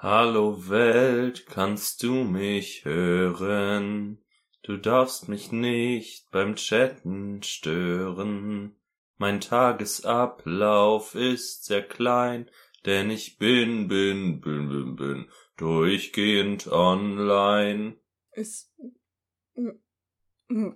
Hallo Welt, kannst du mich hören? Du darfst mich nicht beim Chatten stören. Mein Tagesablauf ist sehr klein, denn ich bin, bin, bin, bin, bin durchgehend online. Ist. Ist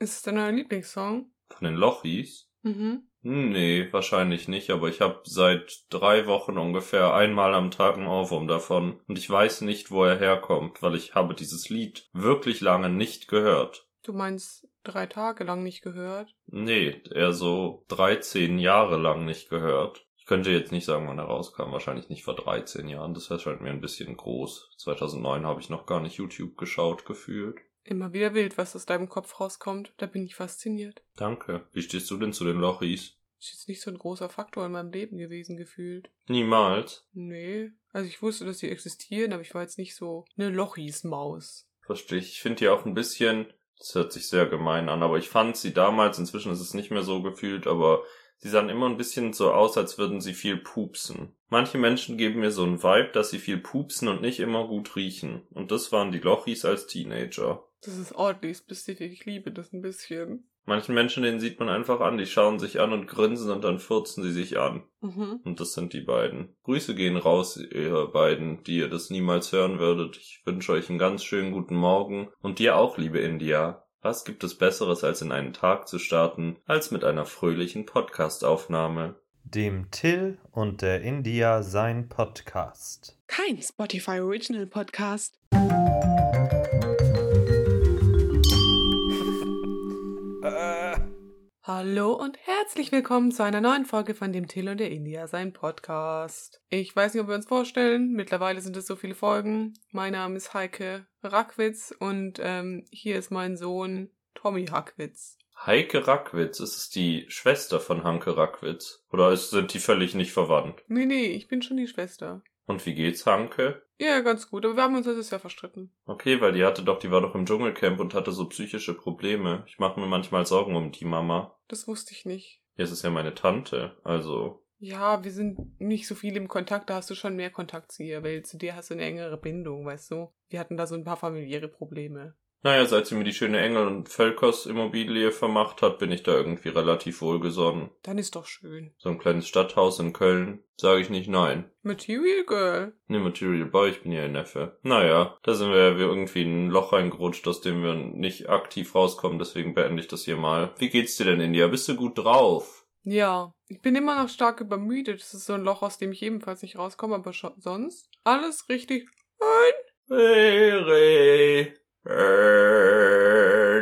es dein neuer Lieblingssong? Von den Lochis? Mhm. Nee, wahrscheinlich nicht, aber ich habe seit drei Wochen ungefähr einmal am Tag einen Ohrwurm davon. Und ich weiß nicht, wo er herkommt, weil ich habe dieses Lied wirklich lange nicht gehört. Du meinst drei Tage lang nicht gehört? Nee, eher so 13 Jahre lang nicht gehört. Ich könnte jetzt nicht sagen, wann er rauskam. Wahrscheinlich nicht vor 13 Jahren. Das erscheint mir ein bisschen groß. 2009 habe ich noch gar nicht YouTube geschaut gefühlt. Immer wieder wild, was aus deinem Kopf rauskommt. Da bin ich fasziniert. Danke. Wie stehst du denn zu den Lochis? Ist jetzt nicht so ein großer Faktor in meinem Leben gewesen gefühlt. Niemals. Nee. Also ich wusste, dass sie existieren, aber ich war jetzt nicht so eine Lochis-Maus. Verstehe ich. Ich finde die auch ein bisschen, das hört sich sehr gemein an, aber ich fand sie damals, inzwischen ist es nicht mehr so gefühlt, aber sie sahen immer ein bisschen so aus, als würden sie viel pupsen. Manche Menschen geben mir so einen Vibe, dass sie viel pupsen und nicht immer gut riechen. Und das waren die Lochis als Teenager. Das ist ordentlich spezifisch. Ich liebe das ein bisschen. Manchen Menschen, denen sieht man einfach an, die schauen sich an und grinsen und dann furzen sie sich an. Mhm. Und das sind die beiden. Grüße gehen raus, ihr beiden, die ihr das niemals hören würdet. Ich wünsche euch einen ganz schönen guten Morgen. Und dir auch, liebe India. Was gibt es Besseres, als in einen Tag zu starten, als mit einer fröhlichen Podcastaufnahme? Dem Till und der India sein Podcast. Kein Spotify Original Podcast. Hallo und herzlich willkommen zu einer neuen Folge von dem Till und der India, sein Podcast. Ich weiß nicht, ob wir uns vorstellen. Mittlerweile sind es so viele Folgen. Mein Name ist Heike Rackwitz und ähm, hier ist mein Sohn Tommy Hackwitz. Heike Rackwitz, ist es die Schwester von Hanke Rackwitz? Oder ist, sind die völlig nicht verwandt? Nee, nee, ich bin schon die Schwester. Und wie geht's Hanke? Ja, ganz gut, aber wir haben uns letztes Jahr verstritten. Okay, weil die hatte doch, die war doch im Dschungelcamp und hatte so psychische Probleme. Ich mache mir manchmal Sorgen um die Mama. Das wusste ich nicht. Es ist ja meine Tante, also. Ja, wir sind nicht so viel im Kontakt, da hast du schon mehr Kontakt zu ihr, weil zu dir hast du eine engere Bindung, weißt du? Wir hatten da so ein paar familiäre Probleme. Naja, seit sie mir die schöne Engel- und Völkers Immobilie vermacht hat, bin ich da irgendwie relativ wohlgesonnen. Dann ist doch schön. So ein kleines Stadthaus in Köln, sage ich nicht nein. Material Girl. Ne, Material Boy, ich bin ja ihr Neffe. Naja, da sind wir ja irgendwie in ein Loch reingerutscht, aus dem wir nicht aktiv rauskommen, deswegen beende ich das hier mal. Wie geht's dir denn, India? Bist du gut drauf? Ja, ich bin immer noch stark übermüdet. Das ist so ein Loch, aus dem ich ebenfalls nicht rauskomme, aber schon sonst alles richtig fein. Hey, Burn.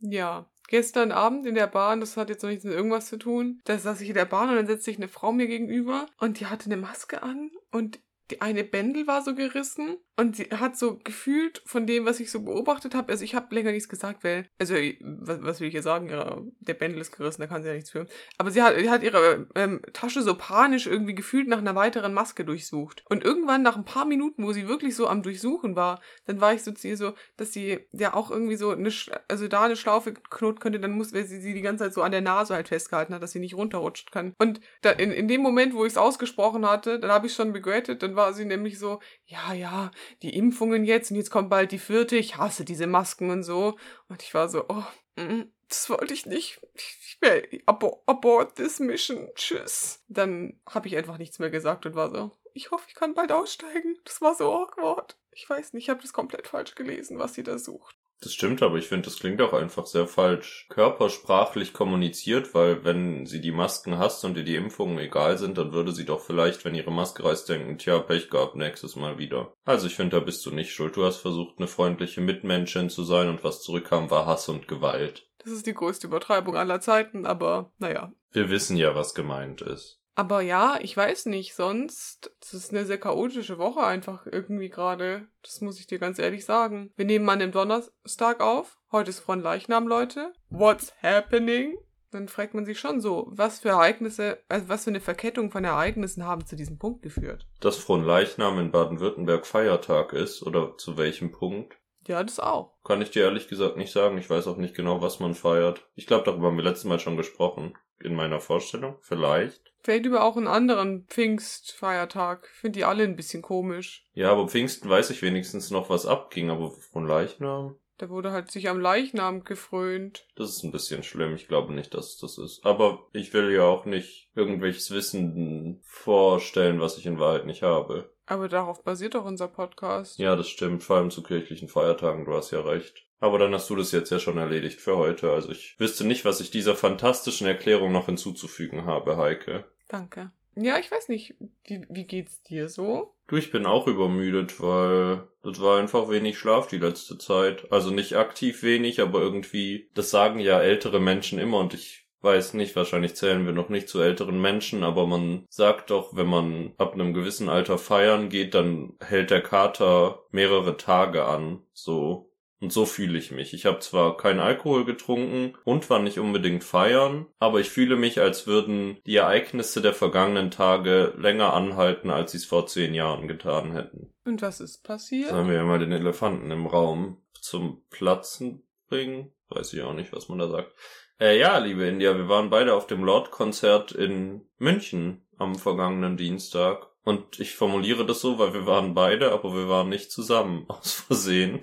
Ja. Gestern Abend in der Bahn, das hat jetzt noch nichts mit irgendwas zu tun, da saß ich in der Bahn und dann setzte sich eine Frau mir gegenüber und die hatte eine Maske an und die eine Bändel war so gerissen und sie hat so gefühlt von dem, was ich so beobachtet habe, also ich habe länger nichts gesagt, weil, also was, was will ich hier sagen, ja, der Bändel ist gerissen, da kann sie ja nichts für. Aber sie hat, sie hat ihre ähm, Tasche so panisch irgendwie gefühlt nach einer weiteren Maske durchsucht. Und irgendwann nach ein paar Minuten, wo sie wirklich so am Durchsuchen war, dann war ich so zu ihr so, dass sie ja auch irgendwie so eine, also da eine Schlaufe knoten könnte, dann muss, weil sie sie die ganze Zeit so an der Nase halt festgehalten hat, dass sie nicht runterrutschen kann. Und da, in, in dem Moment, wo ich es ausgesprochen hatte, dann habe ich schon regrettet, dann war sie nämlich so, ja, ja, die Impfungen jetzt und jetzt kommt bald die vierte, ich hasse diese Masken und so. Und ich war so, oh, mm, das wollte ich nicht. Ich will abort, this mission. Tschüss. Dann habe ich einfach nichts mehr gesagt und war so, ich hoffe, ich kann bald aussteigen. Das war so awkward. Ich weiß nicht, ich habe das komplett falsch gelesen, was sie da sucht. Das stimmt, aber ich finde, das klingt auch einfach sehr falsch. Körpersprachlich kommuniziert, weil wenn sie die Masken hasst und ihr die Impfungen egal sind, dann würde sie doch vielleicht, wenn ihre Maske reißt, denken, tja, Pech gehabt, nächstes Mal wieder. Also ich finde, da bist du nicht schuld. Du hast versucht, eine freundliche Mitmenschin zu sein und was zurückkam, war Hass und Gewalt. Das ist die größte Übertreibung aller Zeiten, aber naja. Wir wissen ja, was gemeint ist. Aber ja, ich weiß nicht, sonst, das ist eine sehr chaotische Woche einfach irgendwie gerade. Das muss ich dir ganz ehrlich sagen. Wir nehmen an dem Donnerstag auf. Heute ist Fronleichnam, Leute. What's happening? Dann fragt man sich schon so, was für Ereignisse, also was für eine Verkettung von Ereignissen haben zu diesem Punkt geführt. Dass Fronleichnam in Baden-Württemberg Feiertag ist oder zu welchem Punkt? Ja, das auch. Kann ich dir ehrlich gesagt nicht sagen. Ich weiß auch nicht genau, was man feiert. Ich glaube, darüber haben wir letztes Mal schon gesprochen. In meiner Vorstellung. Vielleicht. Vielleicht über auch einen anderen Pfingstfeiertag. Finde die alle ein bisschen komisch. Ja, aber Pfingsten weiß ich wenigstens noch, was abging, aber von Leichnam? Da wurde halt sich am Leichnam gefrönt. Das ist ein bisschen schlimm. Ich glaube nicht, dass das ist. Aber ich will ja auch nicht irgendwelches Wissen vorstellen, was ich in Wahrheit nicht habe. Aber darauf basiert doch unser Podcast. Ja, das stimmt. Vor allem zu kirchlichen Feiertagen. Du hast ja recht. Aber dann hast du das jetzt ja schon erledigt für heute. Also ich wüsste nicht, was ich dieser fantastischen Erklärung noch hinzuzufügen habe, Heike. Danke. Ja, ich weiß nicht. Wie, wie geht's dir so? Du, ich bin auch übermüdet, weil das war einfach wenig Schlaf die letzte Zeit. Also nicht aktiv wenig, aber irgendwie, das sagen ja ältere Menschen immer und ich weiß nicht, wahrscheinlich zählen wir noch nicht zu älteren Menschen, aber man sagt doch, wenn man ab einem gewissen Alter feiern geht, dann hält der Kater mehrere Tage an, so. Und so fühle ich mich. Ich habe zwar keinen Alkohol getrunken und war nicht unbedingt feiern, aber ich fühle mich, als würden die Ereignisse der vergangenen Tage länger anhalten, als sie es vor zehn Jahren getan hätten. Und was ist passiert? Sollen wir ja mal den Elefanten im Raum zum Platzen bringen? Weiß ich auch nicht, was man da sagt. Äh, ja, liebe India, wir waren beide auf dem Lord-Konzert in München am vergangenen Dienstag. Und ich formuliere das so, weil wir waren beide, aber wir waren nicht zusammen, aus Versehen.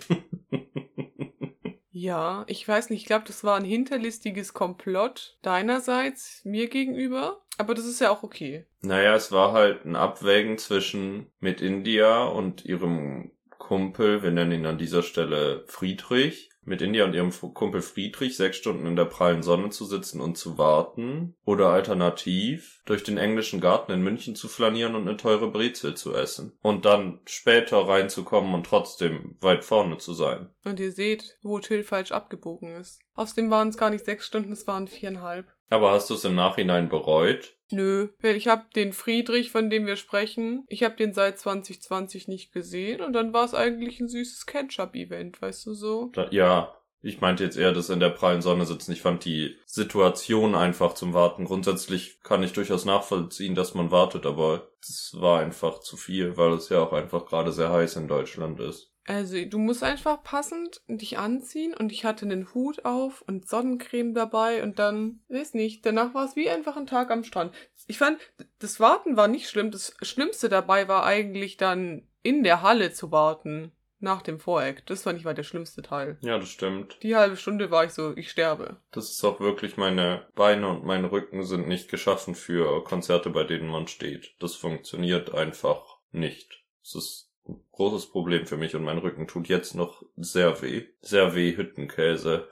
Ja, ich weiß nicht, ich glaube, das war ein hinterlistiges Komplott deinerseits mir gegenüber, aber das ist ja auch okay. Naja, es war halt ein Abwägen zwischen mit India und ihrem Kumpel, wir nennen ihn an dieser Stelle Friedrich, mit India und ihrem Kumpel Friedrich sechs Stunden in der prallen Sonne zu sitzen und zu warten oder alternativ durch den englischen Garten in München zu flanieren und eine teure Brezel zu essen und dann später reinzukommen und trotzdem weit vorne zu sein. Und ihr seht, wo Till falsch abgebogen ist. Außerdem waren es gar nicht sechs Stunden, es waren viereinhalb. Aber hast du es im Nachhinein bereut? Nö, ich habe den Friedrich, von dem wir sprechen, ich habe den seit 2020 nicht gesehen und dann war es eigentlich ein süßes Ketchup-Event, weißt du so? Ja, ich meinte jetzt eher das in der prallen Sonne sitzen. Ich fand die Situation einfach zum Warten. Grundsätzlich kann ich durchaus nachvollziehen, dass man wartet, aber es war einfach zu viel, weil es ja auch einfach gerade sehr heiß in Deutschland ist. Also, du musst einfach passend dich anziehen und ich hatte einen Hut auf und Sonnencreme dabei und dann, weiß nicht, danach war es wie einfach ein Tag am Strand. Ich fand, das Warten war nicht schlimm. Das Schlimmste dabei war eigentlich dann in der Halle zu warten. Nach dem Voreck. Das fand ich war der schlimmste Teil. Ja, das stimmt. Die halbe Stunde war ich so, ich sterbe. Das ist auch wirklich, meine Beine und mein Rücken sind nicht geschaffen für Konzerte, bei denen man steht. Das funktioniert einfach nicht. Es ist großes Problem für mich und mein Rücken tut jetzt noch sehr weh. Sehr weh Hüttenkäse.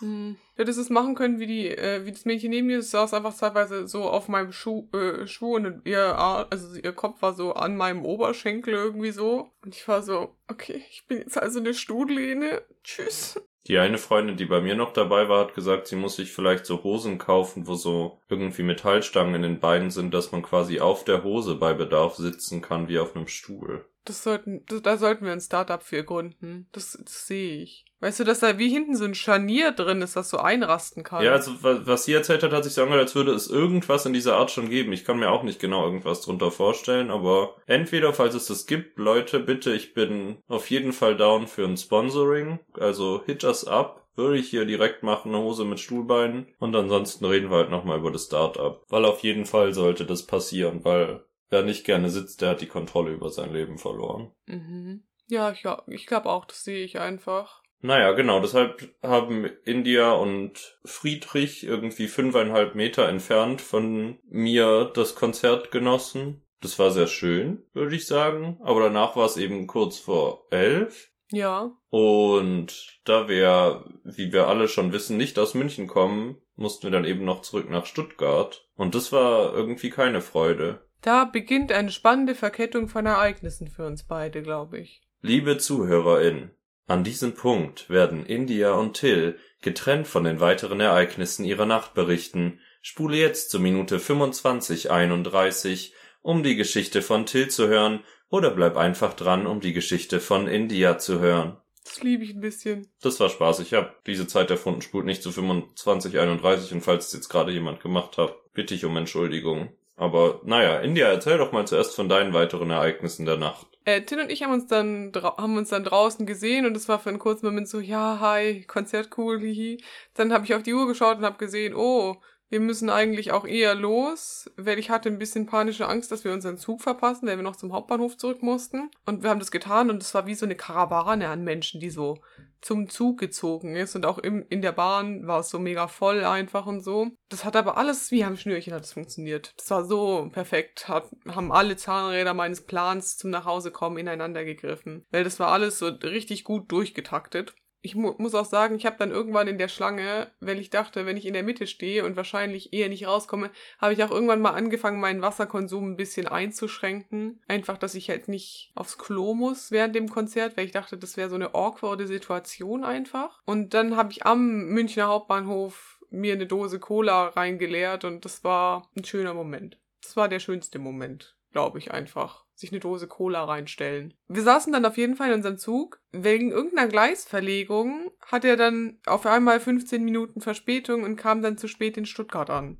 Hm. Du hättest es machen können, wie die, äh, wie das Mädchen neben mir, das saß einfach zeitweise so auf meinem Schuh, äh, Schuh und ihr, also ihr Kopf war so an meinem Oberschenkel irgendwie so. Und ich war so, okay, ich bin jetzt also eine Stuhllehne. Tschüss. Die eine Freundin, die bei mir noch dabei war, hat gesagt, sie muss sich vielleicht so Hosen kaufen, wo so irgendwie Metallstangen in den Beinen sind, dass man quasi auf der Hose bei Bedarf sitzen kann, wie auf einem Stuhl. Das sollten, das, da sollten wir ein Startup für gründen. Das, das sehe ich. Weißt du, dass da wie hinten so ein Scharnier drin ist, das so einrasten kann? Ja, also wa- was sie erzählt hat, hat sich so angehört, als würde es irgendwas in dieser Art schon geben. Ich kann mir auch nicht genau irgendwas drunter vorstellen, aber entweder, falls es das gibt, Leute, bitte, ich bin auf jeden Fall down für ein Sponsoring. Also hit us up. Würde ich hier direkt machen, eine Hose mit Stuhlbeinen. Und ansonsten reden wir halt nochmal über das Startup. Weil auf jeden Fall sollte das passieren, weil wer nicht gerne sitzt, der hat die Kontrolle über sein Leben verloren. Mhm. Ja, ich, ja, ich glaube auch, das sehe ich einfach. Naja, genau, deshalb haben India und Friedrich irgendwie fünfeinhalb Meter entfernt von mir das Konzert genossen. Das war sehr schön, würde ich sagen. Aber danach war es eben kurz vor elf. Ja. Und da wir, wie wir alle schon wissen, nicht aus München kommen, mussten wir dann eben noch zurück nach Stuttgart. Und das war irgendwie keine Freude. Da beginnt eine spannende Verkettung von Ereignissen für uns beide, glaube ich. Liebe ZuhörerInnen, an diesem Punkt werden India und Till getrennt von den weiteren Ereignissen ihrer Nacht berichten. Spule jetzt zur Minute 2531, um die Geschichte von Till zu hören, oder bleib einfach dran, um die Geschichte von India zu hören. Das liebe ich ein bisschen. Das war Spaß. Ich habe diese Zeit erfunden, spult nicht zu 2531 und falls es jetzt gerade jemand gemacht hat, bitte ich um Entschuldigung. Aber naja, India, erzähl doch mal zuerst von deinen weiteren Ereignissen der Nacht. Äh, Tin und ich haben uns dann haben uns dann draußen gesehen und es war für einen kurzen Moment so, ja, hi, Konzert cool, hihi. Dann habe ich auf die Uhr geschaut und habe gesehen, oh, Wir müssen eigentlich auch eher los, weil ich hatte ein bisschen panische Angst, dass wir unseren Zug verpassen, weil wir noch zum Hauptbahnhof zurück mussten. Und wir haben das getan und es war wie so eine Karawane an Menschen, die so zum Zug gezogen ist. Und auch im, in der Bahn war es so mega voll einfach und so. Das hat aber alles wie am Schnürchen hat es funktioniert. Das war so perfekt. Hat, haben alle Zahnräder meines Plans zum Nachhausekommen ineinander gegriffen. Weil das war alles so richtig gut durchgetaktet ich mu muss auch sagen, ich habe dann irgendwann in der Schlange, weil ich dachte, wenn ich in der Mitte stehe und wahrscheinlich eher nicht rauskomme, habe ich auch irgendwann mal angefangen, meinen Wasserkonsum ein bisschen einzuschränken. Einfach, dass ich halt nicht aufs Klo muss während dem Konzert, weil ich dachte, das wäre so eine awkwarde Situation einfach. Und dann habe ich am Münchner Hauptbahnhof mir eine Dose Cola reingeleert und das war ein schöner Moment. Das war der schönste Moment, glaube ich einfach sich eine Dose Cola reinstellen. Wir saßen dann auf jeden Fall in unserem Zug. Wegen irgendeiner Gleisverlegung hat er dann auf einmal 15 Minuten Verspätung und kam dann zu spät in Stuttgart an.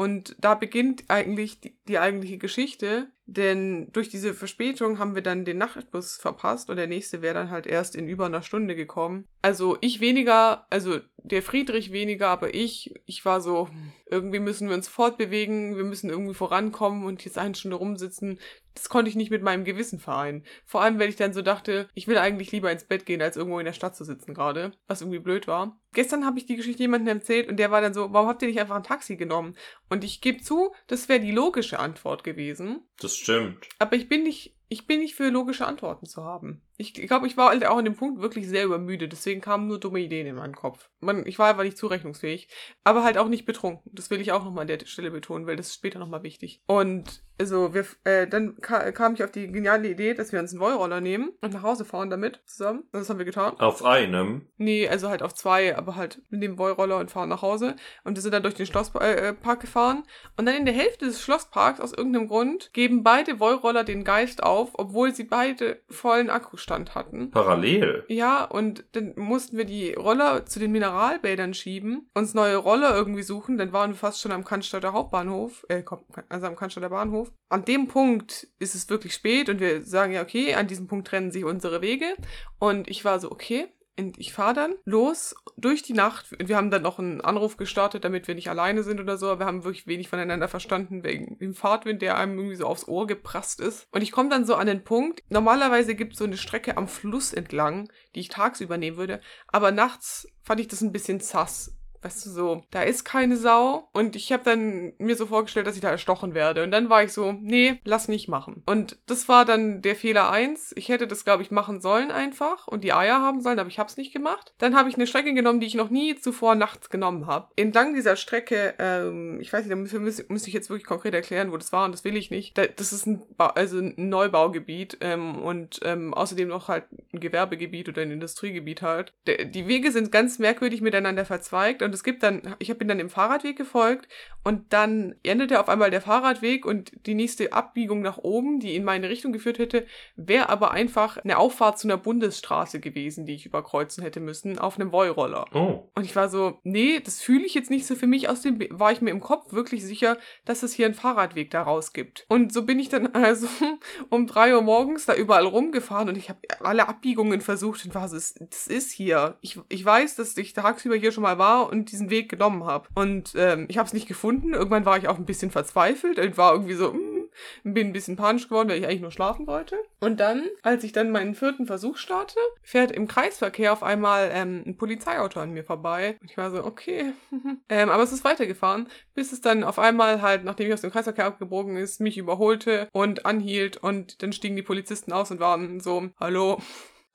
Und da beginnt eigentlich die, die, eigentliche Geschichte, denn durch diese Verspätung haben wir dann den Nachtbus verpasst und der nächste wäre dann halt erst in über einer Stunde gekommen. Also ich weniger, also der Friedrich weniger, aber ich, ich war so, irgendwie müssen wir uns fortbewegen, wir müssen irgendwie vorankommen und jetzt eine Stunde rumsitzen, das konnte ich nicht mit meinem Gewissen vereinen. Vor allem, weil ich dann so dachte, ich will eigentlich lieber ins Bett gehen, als irgendwo in der Stadt zu sitzen gerade, was irgendwie blöd war. Gestern habe ich die Geschichte jemandem erzählt und der war dann so, warum habt ihr nicht einfach ein Taxi genommen? Und ich gebe zu, das wäre die logische Antwort gewesen. Das stimmt. Aber ich bin nicht, ich bin nicht für logische Antworten zu haben. Ich glaube, ich war halt auch an dem Punkt wirklich sehr übermüdet, deswegen kamen nur dumme Ideen in meinen Kopf. Man, ich war einfach nicht zurechnungsfähig, aber halt auch nicht betrunken. Das will ich auch nochmal an der Stelle betonen, weil das ist später nochmal wichtig. Und also wir, äh, dann ka kam ich auf die geniale Idee, dass wir uns einen Wollroller nehmen und nach Hause fahren damit zusammen. Das haben wir getan. Auf einem? Nee, also halt auf zwei, aber halt mit dem Wollroller und fahren nach Hause. Und wir sind dann durch den Schlosspark äh, äh gefahren. Und dann in der Hälfte des Schlossparks, aus irgendeinem Grund, geben beide Wollroller den Geist auf, obwohl sie beide vollen Akkustand hatten. Parallel? Ja, und dann mussten wir die Roller zu den Mineralbädern schieben, uns neue Roller irgendwie suchen. Dann waren wir fast schon am Cannstatter Hauptbahnhof, äh, also am Cannstatter Bahnhof an dem Punkt ist es wirklich spät und wir sagen ja, okay, an diesem Punkt trennen sich unsere Wege. Und ich war so, okay, ich fahre dann los durch die Nacht. Wir haben dann noch einen Anruf gestartet, damit wir nicht alleine sind oder so. Aber wir haben wirklich wenig voneinander verstanden wegen dem Fahrtwind, der einem irgendwie so aufs Ohr geprasst ist. Und ich komme dann so an den Punkt. Normalerweise gibt es so eine Strecke am Fluss entlang, die ich tagsüber nehmen würde. Aber nachts fand ich das ein bisschen sass weißt du, so, da ist keine Sau. Und ich habe dann mir so vorgestellt, dass ich da erstochen werde. Und dann war ich so, nee, lass nicht machen. Und das war dann der Fehler eins. Ich hätte das, glaube ich, machen sollen einfach und die Eier haben sollen, aber ich habe es nicht gemacht. Dann habe ich eine Strecke genommen, die ich noch nie zuvor nachts genommen habe. Entlang dieser Strecke, ähm, ich weiß nicht, da müsste müsst ich jetzt wirklich konkret erklären, wo das war und das will ich nicht. Da, das ist ein, ba also ein Neubaugebiet ähm, und ähm, außerdem noch halt ein Gewerbegebiet oder ein Industriegebiet halt. Die Wege sind ganz merkwürdig miteinander verzweigt und und es gibt dann, ich habe ihn dann im Fahrradweg gefolgt und dann endete auf einmal der Fahrradweg und die nächste Abbiegung nach oben, die in meine Richtung geführt hätte, wäre aber einfach eine Auffahrt zu einer Bundesstraße gewesen, die ich überkreuzen hätte müssen, auf einem Vollroller. Oh. Und ich war so, nee, das fühle ich jetzt nicht so für mich. Außerdem war ich mir im Kopf wirklich sicher, dass es hier einen Fahrradweg daraus gibt. Und so bin ich dann also um drei Uhr morgens da überall rumgefahren und ich habe alle Abbiegungen versucht und war so, das ist hier. Ich, ich weiß, dass ich tagsüber hier schon mal war und und diesen Weg genommen habe. Und ähm, ich habe es nicht gefunden. Irgendwann war ich auch ein bisschen verzweifelt und war irgendwie so, mm, bin ein bisschen panisch geworden, weil ich eigentlich nur schlafen wollte. Und dann, als ich dann meinen vierten Versuch starte, fährt im Kreisverkehr auf einmal ähm, ein Polizeiauto an mir vorbei. Und ich war so, okay. ähm, aber es ist weitergefahren, bis es dann auf einmal halt, nachdem ich aus dem Kreisverkehr abgebogen ist, mich überholte und anhielt. Und dann stiegen die Polizisten aus und waren so, hallo,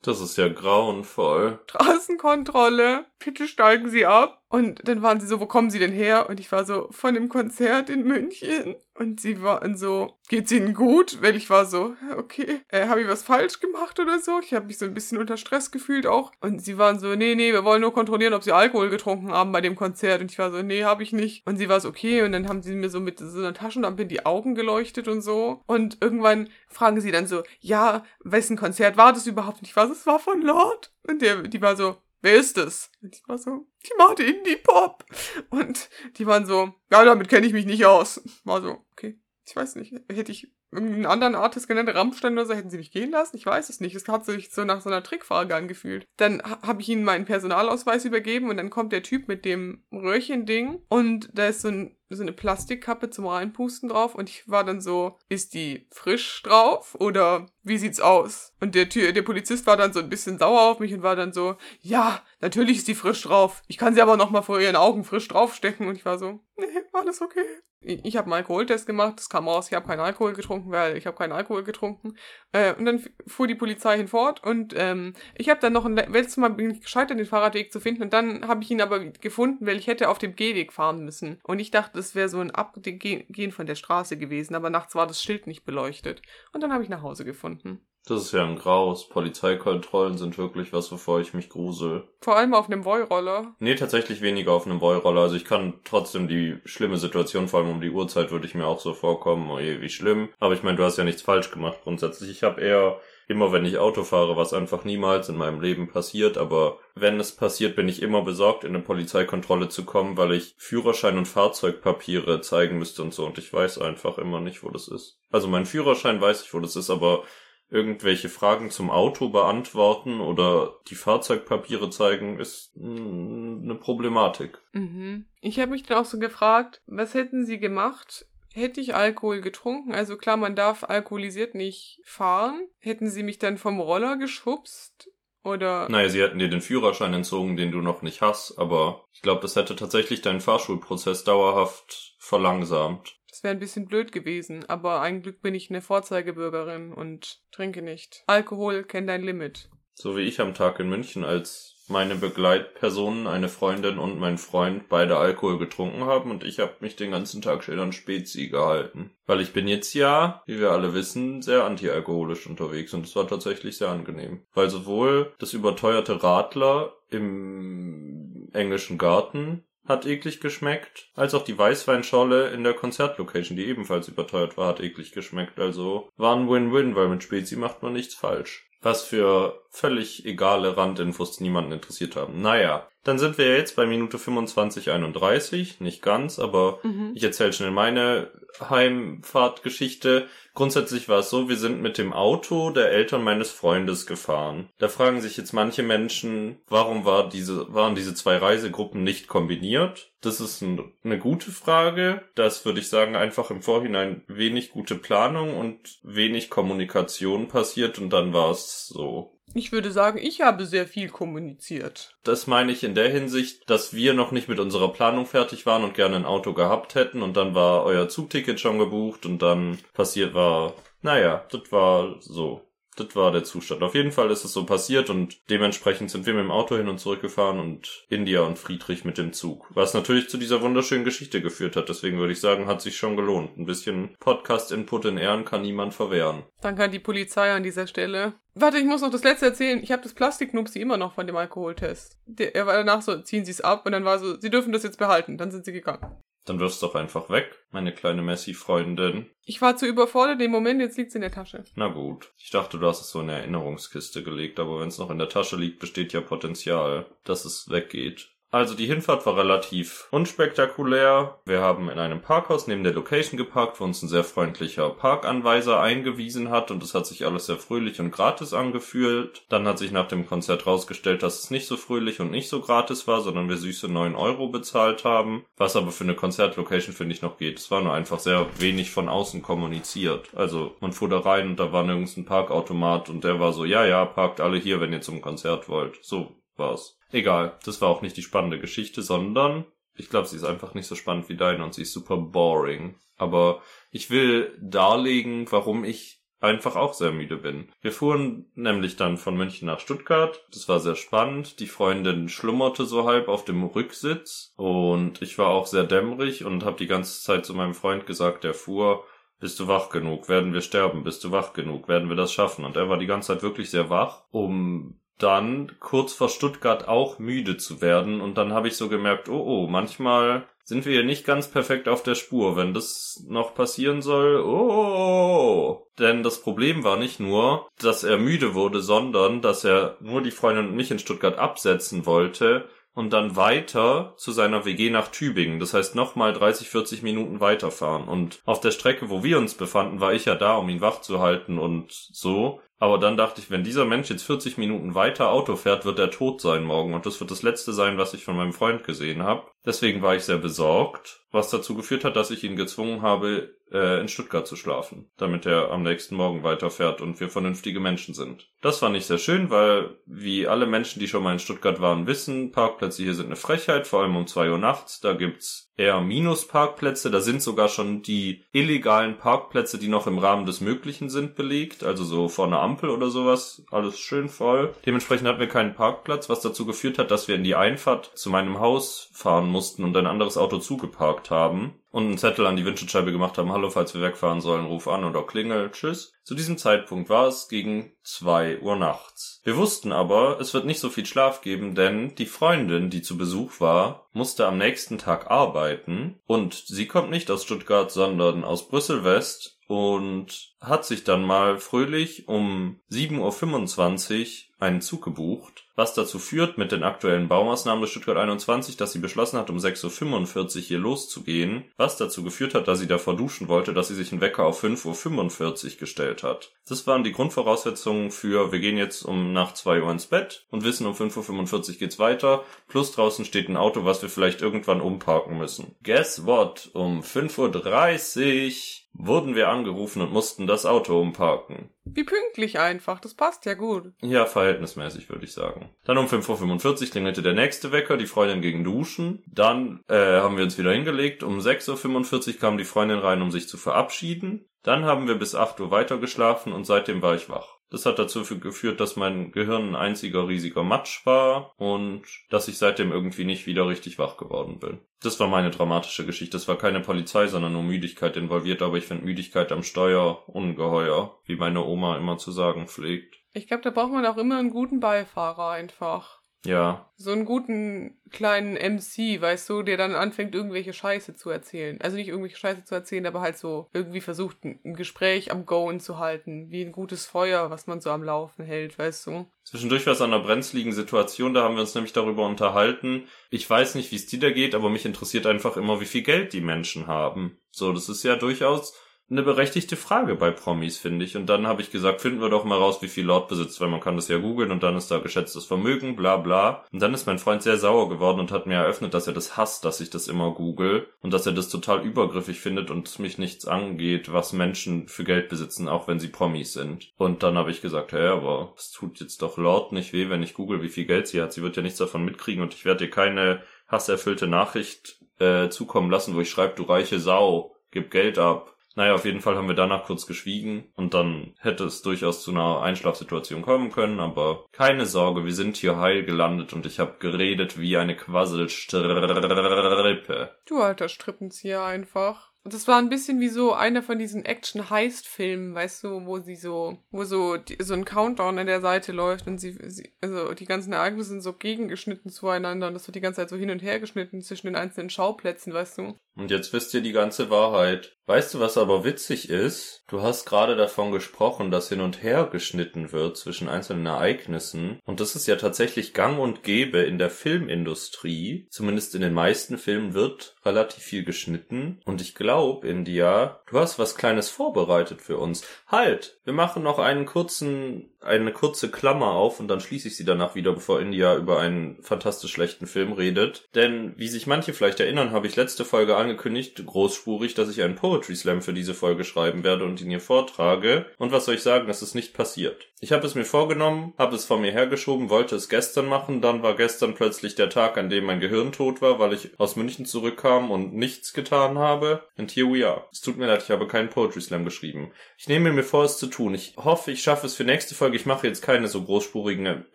das ist ja grauenvoll. Straßenkontrolle. Bitte steigen Sie ab. Und dann waren sie so, wo kommen Sie denn her? Und ich war so, von dem Konzert in München. Und sie waren so, geht's Ihnen gut? Weil ich war so, okay, äh, habe ich was falsch gemacht oder so? Ich habe mich so ein bisschen unter Stress gefühlt auch. Und sie waren so, nee, nee, wir wollen nur kontrollieren, ob Sie Alkohol getrunken haben bei dem Konzert. Und ich war so, nee, habe ich nicht. Und sie war so, okay. Und dann haben sie mir so mit so einer Taschenlampe in die Augen geleuchtet und so. Und irgendwann fragen sie dann so, ja, wessen Konzert war das überhaupt? Und ich war so, es war von Lord. Und der, die war so, wer ist das? Und ich war so, die macht Indie-Pop. Und die waren so, ja, damit kenne ich mich nicht aus. War so, okay, ich weiß nicht, hätte ich irgendeinen anderen Artist genannt, Rammstein oder so, hätten sie mich gehen lassen? Ich weiß es nicht. Es hat sich so nach so einer Trickfrage angefühlt. Dann ha- habe ich ihnen meinen Personalausweis übergeben und dann kommt der Typ mit dem Röhrchen-Ding und da ist so, ein, so eine Plastikkappe zum Reinpusten drauf und ich war dann so, ist die frisch drauf oder wie sieht's aus? Und der, Tür, der Polizist war dann so ein bisschen sauer auf mich und war dann so, ja, natürlich ist die frisch drauf. Ich kann sie aber noch mal vor ihren Augen frisch draufstecken und ich war so, nee, alles okay. Ich, ich habe einen Alkoholtest gemacht, es kam raus, ich habe keinen Alkohol getrunken, weil ich habe keinen Alkohol getrunken. Äh, und dann fuhr die Polizei hinfort und ähm, ich habe dann noch ein le- letztes Mal bin ich gescheitert, den Fahrradweg zu finden und dann habe ich ihn aber gefunden, weil ich hätte auf dem Gehweg fahren müssen. Und ich dachte, das wäre so ein Abgehen von der Straße gewesen, aber nachts war das Schild nicht beleuchtet. Und dann habe ich nach Hause gefunden. Das ist ja ein Graus. Polizeikontrollen sind wirklich was, wovor ich mich grusel. Vor allem auf einem Voy-Roller. Nee, tatsächlich weniger auf einem Boyroller. Also ich kann trotzdem die schlimme Situation, vor allem um die Uhrzeit, würde ich mir auch so vorkommen, oh je, wie schlimm. Aber ich meine, du hast ja nichts falsch gemacht grundsätzlich. Ich habe eher immer, wenn ich Auto fahre, was einfach niemals in meinem Leben passiert, aber wenn es passiert, bin ich immer besorgt, in eine Polizeikontrolle zu kommen, weil ich Führerschein und Fahrzeugpapiere zeigen müsste und so und ich weiß einfach immer nicht, wo das ist. Also mein Führerschein weiß ich, wo das ist, aber irgendwelche Fragen zum Auto beantworten oder die Fahrzeugpapiere zeigen, ist mm, eine Problematik. Mhm. Ich habe mich dann auch so gefragt, was hätten sie gemacht? Hätte ich Alkohol getrunken? Also klar, man darf alkoholisiert nicht fahren. Hätten sie mich dann vom Roller geschubst? Oder Naja, sie hätten dir den Führerschein entzogen, den du noch nicht hast, aber ich glaube, das hätte tatsächlich deinen Fahrschulprozess dauerhaft verlangsamt. das wäre ein bisschen blöd gewesen. Aber ein Glück bin ich eine Vorzeigebürgerin und trinke nicht. Alkohol kennt dein Limit. So wie ich am Tag in München, als meine Begleitpersonen, eine Freundin und mein Freund, beide Alkohol getrunken haben und ich habe mich den ganzen Tag schön an Spezi gehalten. Weil ich bin jetzt ja, wie wir alle wissen, sehr antialkoholisch unterwegs und es war tatsächlich sehr angenehm. Weil sowohl das überteuerte Radler im englischen Garten hat eklig geschmeckt, als auch die Weißweinschorle in der Konzertlocation, die ebenfalls überteuert war, hat eklig geschmeckt. Also war ein Win-Win, weil mit Spezi macht man nichts falsch. Was für völlig egale Randinfos, die niemanden interessiert haben. Naja, dann sind wir jetzt bei Minute 25,31. Nicht ganz, aber Mhm. ich erzähle schnell meine Heimfahrtgeschichte. Grundsätzlich war es so, wir sind mit dem Auto der Eltern meines Freundes gefahren. Da fragen sich jetzt manche Menschen, warum war diese, waren diese zwei Reisegruppen nicht kombiniert? Das ist ein, eine gute Frage. Das würde ich sagen, einfach im Vorhinein wenig gute Planung und wenig Kommunikation passiert und dann war es so. Ich würde sagen, ich habe sehr viel kommuniziert. Das meine ich in der Hinsicht, dass wir noch nicht mit unserer Planung fertig waren und gerne ein Auto gehabt hätten und dann war euer Zugticket schon gebucht und dann passiert war, naja, das war so. Das war der Zustand. Auf jeden Fall ist es so passiert und dementsprechend sind wir mit dem Auto hin und zurück gefahren und India und Friedrich mit dem Zug. Was natürlich zu dieser wunderschönen Geschichte geführt hat. Deswegen würde ich sagen, hat sich schon gelohnt. Ein bisschen Podcast-Input in Ehren kann niemand verwehren. Danke an die Polizei an dieser Stelle. Warte, ich muss noch das letzte erzählen. Ich habe das Plastiknupsi immer noch von dem Alkoholtest. Er war danach so, ziehen Sie es ab und dann war so, Sie dürfen das jetzt behalten. Dann sind sie gegangen. Dann wirf's doch einfach weg, meine kleine Messi-Freundin. Ich war zu überfordert im Moment, jetzt liegt's in der Tasche. Na gut. Ich dachte, du hast es so in der Erinnerungskiste gelegt, aber wenn es noch in der Tasche liegt, besteht ja Potenzial, dass es weggeht. Also die Hinfahrt war relativ unspektakulär. Wir haben in einem Parkhaus neben der Location geparkt, wo uns ein sehr freundlicher Parkanweiser eingewiesen hat und es hat sich alles sehr fröhlich und gratis angefühlt. Dann hat sich nach dem Konzert rausgestellt, dass es nicht so fröhlich und nicht so gratis war, sondern wir süße 9 Euro bezahlt haben. Was aber für eine Konzertlocation finde ich noch geht. Es war nur einfach sehr wenig von außen kommuniziert. Also man fuhr da rein und da war nirgends ein Parkautomat und der war so, ja, ja, parkt alle hier, wenn ihr zum Konzert wollt. So war's. Egal, das war auch nicht die spannende Geschichte, sondern ich glaube, sie ist einfach nicht so spannend wie deine und sie ist super boring. Aber ich will darlegen, warum ich einfach auch sehr müde bin. Wir fuhren nämlich dann von München nach Stuttgart. Das war sehr spannend. Die Freundin schlummerte so halb auf dem Rücksitz und ich war auch sehr dämmerig und habe die ganze Zeit zu meinem Freund gesagt, der fuhr, bist du wach genug? Werden wir sterben? Bist du wach genug? Werden wir das schaffen? Und er war die ganze Zeit wirklich sehr wach, um dann kurz vor Stuttgart auch müde zu werden. Und dann habe ich so gemerkt, oh oh, manchmal sind wir hier nicht ganz perfekt auf der Spur. Wenn das noch passieren soll, oh. Denn das Problem war nicht nur, dass er müde wurde, sondern dass er nur die Freundin und mich in Stuttgart absetzen wollte und dann weiter zu seiner WG nach Tübingen. Das heißt nochmal 30, 40 Minuten weiterfahren. Und auf der Strecke, wo wir uns befanden, war ich ja da, um ihn wach zu halten und so. Aber dann dachte ich, wenn dieser Mensch jetzt 40 Minuten weiter Auto fährt, wird er tot sein morgen. Und das wird das letzte sein, was ich von meinem Freund gesehen habe. Deswegen war ich sehr besorgt, was dazu geführt hat, dass ich ihn gezwungen habe, äh, in Stuttgart zu schlafen, damit er am nächsten Morgen weiterfährt und wir vernünftige Menschen sind. Das war nicht sehr schön, weil, wie alle Menschen, die schon mal in Stuttgart waren, wissen, Parkplätze hier sind eine Frechheit, vor allem um zwei Uhr nachts. Da gibt's eher Minusparkplätze. Da sind sogar schon die illegalen Parkplätze, die noch im Rahmen des Möglichen sind, belegt. Also so vor einer Ampel oder sowas. Alles schön voll. Dementsprechend hatten wir keinen Parkplatz, was dazu geführt hat, dass wir in die Einfahrt zu meinem Haus fahren mussten und ein anderes Auto zugeparkt haben und einen Zettel an die Windschutzscheibe gemacht haben, hallo, falls wir wegfahren sollen, ruf an oder klingel, tschüss. Zu diesem Zeitpunkt war es gegen zwei Uhr nachts. Wir wussten aber, es wird nicht so viel Schlaf geben, denn die Freundin, die zu Besuch war, musste am nächsten Tag arbeiten und sie kommt nicht aus Stuttgart, sondern aus Brüssel West und hat sich dann mal fröhlich um 7.25 Uhr einen Zug gebucht was dazu führt mit den aktuellen Baumaßnahmen des Stuttgart 21, dass sie beschlossen hat, um 6.45 Uhr hier loszugehen, was dazu geführt hat, dass sie davor duschen wollte, dass sie sich einen Wecker auf 5.45 Uhr gestellt hat. Das waren die Grundvoraussetzungen für, wir gehen jetzt um nach 2 Uhr ins Bett und wissen, um 5.45 Uhr geht's weiter, plus draußen steht ein Auto, was wir vielleicht irgendwann umparken müssen. Guess what? Um 5.30 Uhr wurden wir angerufen und mussten das Auto umparken. Wie pünktlich einfach, das passt ja gut. Ja, verhältnismäßig würde ich sagen. Dann um 5.45 Uhr klingelte der nächste Wecker, die Freundin ging duschen. Dann äh, haben wir uns wieder hingelegt. Um 6.45 Uhr kam die Freundin rein, um sich zu verabschieden. Dann haben wir bis 8 Uhr weitergeschlafen und seitdem war ich wach. Das hat dazu geführt, dass mein Gehirn ein einziger riesiger Matsch war und dass ich seitdem irgendwie nicht wieder richtig wach geworden bin. Das war meine dramatische Geschichte. Es war keine Polizei, sondern nur Müdigkeit involviert, aber ich finde Müdigkeit am Steuer ungeheuer, wie meine Oma immer zu sagen pflegt. Ich glaube, da braucht man auch immer einen guten Beifahrer einfach. Ja. So einen guten kleinen MC, weißt du, der dann anfängt, irgendwelche Scheiße zu erzählen. Also nicht irgendwelche Scheiße zu erzählen, aber halt so irgendwie versucht, ein Gespräch am Goen zu halten. Wie ein gutes Feuer, was man so am Laufen hält, weißt du. Zwischendurch war es an einer brenzligen Situation, da haben wir uns nämlich darüber unterhalten. Ich weiß nicht, wie es dir da geht, aber mich interessiert einfach immer, wie viel Geld die Menschen haben. So, das ist ja durchaus eine berechtigte Frage bei Promis, finde ich. Und dann habe ich gesagt, finden wir doch mal raus, wie viel Lord besitzt, weil man kann das ja googeln und dann ist da geschätztes Vermögen, bla bla. Und dann ist mein Freund sehr sauer geworden und hat mir eröffnet, dass er das hasst, dass ich das immer google und dass er das total übergriffig findet und mich nichts angeht, was Menschen für Geld besitzen, auch wenn sie Promis sind. Und dann habe ich gesagt, hey, aber es tut jetzt doch Lord nicht weh, wenn ich google, wie viel Geld sie hat. Sie wird ja nichts davon mitkriegen und ich werde ihr keine hasserfüllte Nachricht äh, zukommen lassen, wo ich schreibe, du reiche Sau, gib Geld ab naja, auf jeden Fall haben wir danach kurz geschwiegen und dann hätte es durchaus zu einer Einschlafsituation kommen können, aber keine Sorge, wir sind hier heil gelandet und ich habe geredet wie eine Quasselstrippe. Du alter Strippenzieher einfach. Und das war ein bisschen wie so einer von diesen Action-Heist-Filmen, weißt du, wo sie so, wo so, die, so ein Countdown an der Seite läuft und sie, sie, also die ganzen Ereignisse sind so gegengeschnitten zueinander und das wird die ganze Zeit so hin und her geschnitten zwischen den einzelnen Schauplätzen, weißt du. Und jetzt wisst ihr die ganze Wahrheit. Weißt du, was aber witzig ist? Du hast gerade davon gesprochen, dass hin und her geschnitten wird zwischen einzelnen Ereignissen. Und das ist ja tatsächlich gang und gäbe in der Filmindustrie. Zumindest in den meisten Filmen wird relativ viel geschnitten. Und ich glaube, India, du hast was Kleines vorbereitet für uns. Halt! Wir machen noch einen kurzen eine kurze Klammer auf und dann schließe ich sie danach wieder, bevor India über einen fantastisch schlechten Film redet. Denn, wie sich manche vielleicht erinnern, habe ich letzte Folge angekündigt, großspurig, dass ich einen Poetry Slam für diese Folge schreiben werde und ihn hier vortrage. Und was soll ich sagen, es ist nicht passiert. Ich habe es mir vorgenommen, habe es vor mir hergeschoben, wollte es gestern machen, dann war gestern plötzlich der Tag, an dem mein Gehirn tot war, weil ich aus München zurückkam und nichts getan habe. And here we are. Es tut mir leid, ich habe keinen Poetry Slam geschrieben. Ich nehme mir vor, es zu tun. Ich hoffe, ich schaffe es für nächste Folge. Ich mache jetzt keine so großspurigen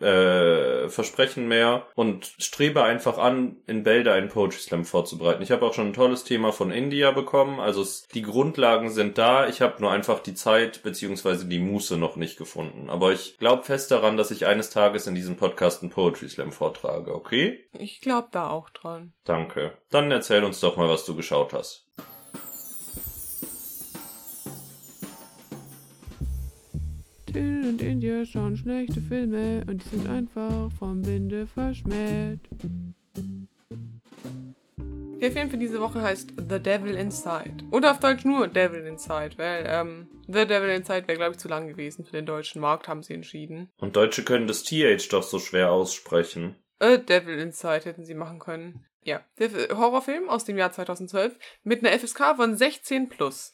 äh, Versprechen mehr und strebe einfach an, in Bälde einen Poetry Slam vorzubereiten. Ich habe auch schon ein tolles Thema von India bekommen. Also es, die Grundlagen sind da. Ich habe nur einfach die Zeit beziehungsweise die Muße noch nicht gefunden. Aber ich glaube fest daran, dass ich eines Tages in diesem Podcast einen Poetry Slam vortrage, okay? Ich glaube da auch dran. Danke. Dann erzähl uns doch mal, was du geschaut hast. Till und India schauen schlechte Filme und die sind einfach vom Winde verschmäht. Der Film für diese Woche heißt The Devil Inside. Oder auf Deutsch nur Devil Inside, weil ähm, The Devil Inside wäre, glaube ich, zu lang gewesen für den deutschen Markt, haben sie entschieden. Und Deutsche können das TH doch so schwer aussprechen. A Devil Inside hätten sie machen können. Ja, der Horrorfilm aus dem Jahr 2012 mit einer FSK von 16 plus.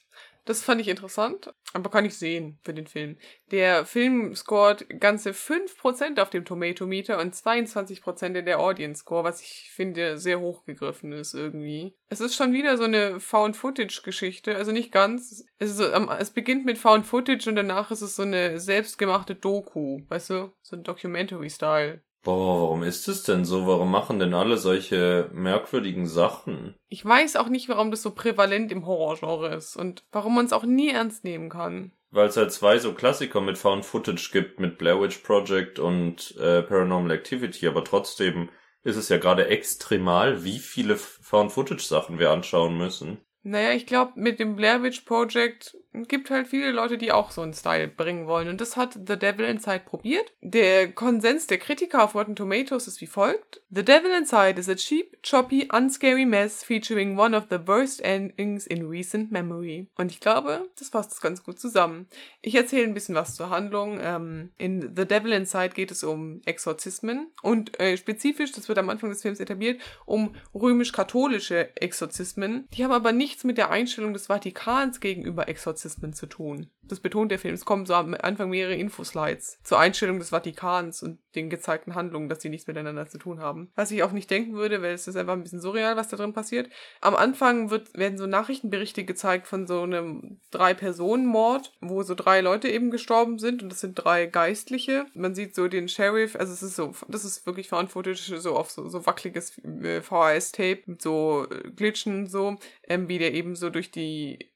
Das fand ich interessant, aber kann ich sehen für den Film. Der Film scored ganze 5% auf dem Tomatometer und 22% in der Audience Score, was ich finde sehr hochgegriffen ist irgendwie. Es ist schon wieder so eine Found-Footage-Geschichte, also nicht ganz. Es, so, es beginnt mit Found-Footage und danach ist es so eine selbstgemachte Doku, weißt du? So ein Documentary-Style. Boah, warum ist es denn so? Warum machen denn alle solche merkwürdigen Sachen? Ich weiß auch nicht, warum das so prävalent im Horrorgenre ist und warum man es auch nie ernst nehmen kann. Weil es halt zwei so Klassiker mit Found Footage gibt, mit Blair Witch Project und äh, Paranormal Activity, aber trotzdem ist es ja gerade extremal, wie viele Found Footage Sachen wir anschauen müssen. Naja, ich glaube, mit dem Blair Witch Project gibt halt viele Leute, die auch so einen Style bringen wollen. Und das hat The Devil Inside probiert. Der Konsens der Kritiker auf Rotten Tomatoes ist wie folgt. The Devil Inside is a cheap, choppy, unscary mess featuring one of the worst endings in recent memory. Und ich glaube, das fasst es ganz gut zusammen. Ich erzähle ein bisschen was zur Handlung. Ähm, in The Devil Inside geht es um Exorzismen und äh, spezifisch, das wird am Anfang des Films etabliert, um römisch-katholische Exorzismen. Die haben aber nichts mit der Einstellung des Vatikans gegenüber Exorzismen Exorzismen zu tun. Das betont der Film. Es kommen so am Anfang mehrere Infoslides zur Einstellung des Vatikans und den gezeigten Handlungen, dass die nichts miteinander zu tun haben. Was ich auch nicht denken würde, weil es ist einfach ein bisschen surreal, was da drin passiert. Am Anfang wird, werden so Nachrichtenberichte gezeigt von so einem Drei-Personen-Mord, wo so drei Leute eben gestorben sind und das sind drei Geistliche. Man sieht so den Sheriff, also es ist so, das ist wirklich verantwortlich so auf so, so wackeliges äh, VHS-Tape mit so äh, Glitchen so, ähm, wie der eben so durch die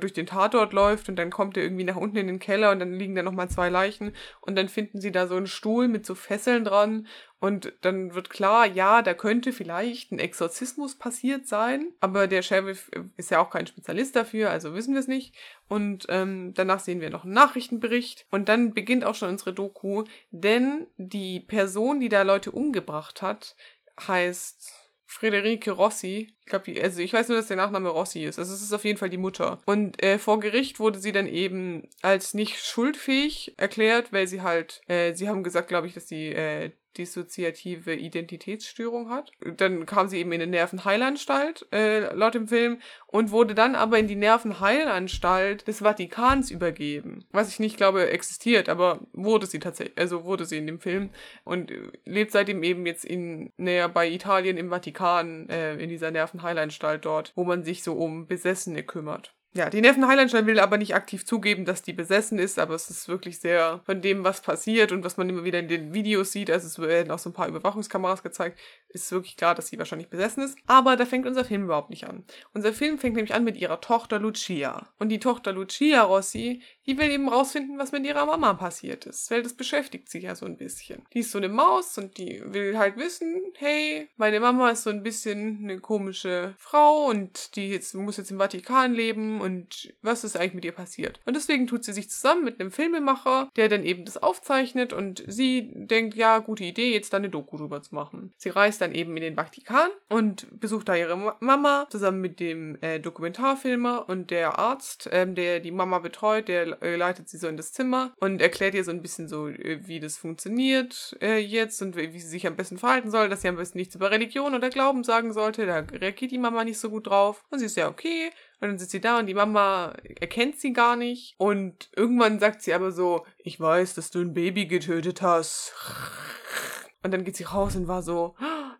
durch den Tatort läuft und dann kommt er irgendwie nach unten in den Keller und dann liegen da nochmal zwei Leichen und dann finden sie da so einen Stuhl mit so Fesseln dran und dann wird klar, ja, da könnte vielleicht ein Exorzismus passiert sein, aber der Sheriff ist ja auch kein Spezialist dafür, also wissen wir es nicht. Und ähm, danach sehen wir noch einen Nachrichtenbericht und dann beginnt auch schon unsere Doku, denn die Person, die da Leute umgebracht hat, heißt Friederike Rossi. Ich glaube, also ich weiß nur, dass der Nachname Rossi ist. Also es ist auf jeden Fall die Mutter. Und äh, vor Gericht wurde sie dann eben als nicht schuldfähig erklärt, weil sie halt, äh, sie haben gesagt, glaube ich, dass sie äh, dissoziative Identitätsstörung hat. Dann kam sie eben in eine Nervenheilanstalt, äh, laut dem Film, und wurde dann aber in die Nervenheilanstalt des Vatikans übergeben. Was ich nicht glaube existiert, aber wurde sie tatsächlich, also wurde sie in dem Film und lebt seitdem eben jetzt in näher bei Italien im Vatikan, äh, in dieser Nervenheilanstalt dort, wo man sich so um Besessene kümmert. Ja, die Neffen Heilandstein will aber nicht aktiv zugeben, dass die besessen ist, aber es ist wirklich sehr von dem, was passiert und was man immer wieder in den Videos sieht, also es werden auch so ein paar Überwachungskameras gezeigt, ist wirklich klar, dass sie wahrscheinlich besessen ist. Aber da fängt unser Film überhaupt nicht an. Unser Film fängt nämlich an mit ihrer Tochter Lucia. Und die Tochter Lucia Rossi, die will eben rausfinden, was mit ihrer Mama passiert ist, weil das beschäftigt sie ja so ein bisschen. Die ist so eine Maus und die will halt wissen, hey, meine Mama ist so ein bisschen eine komische Frau und die jetzt, muss jetzt im Vatikan leben und was ist eigentlich mit ihr passiert? Und deswegen tut sie sich zusammen mit einem Filmemacher, der dann eben das aufzeichnet und sie denkt, ja, gute Idee, jetzt da eine Doku drüber zu machen. Sie reist dann eben in den Vatikan und besucht da ihre Mama zusammen mit dem äh, Dokumentarfilmer und der Arzt, ähm, der die Mama betreut, der leitet sie so in das Zimmer und erklärt ihr so ein bisschen so, äh, wie das funktioniert äh, jetzt und wie sie sich am besten verhalten soll, dass sie am besten nichts über Religion oder Glauben sagen sollte. Da reagiert die Mama nicht so gut drauf. Und sie ist ja okay. Und dann sitzt sie da und die Mama erkennt sie gar nicht. Und irgendwann sagt sie aber so, ich weiß, dass du ein Baby getötet hast. Und dann geht sie raus und war so,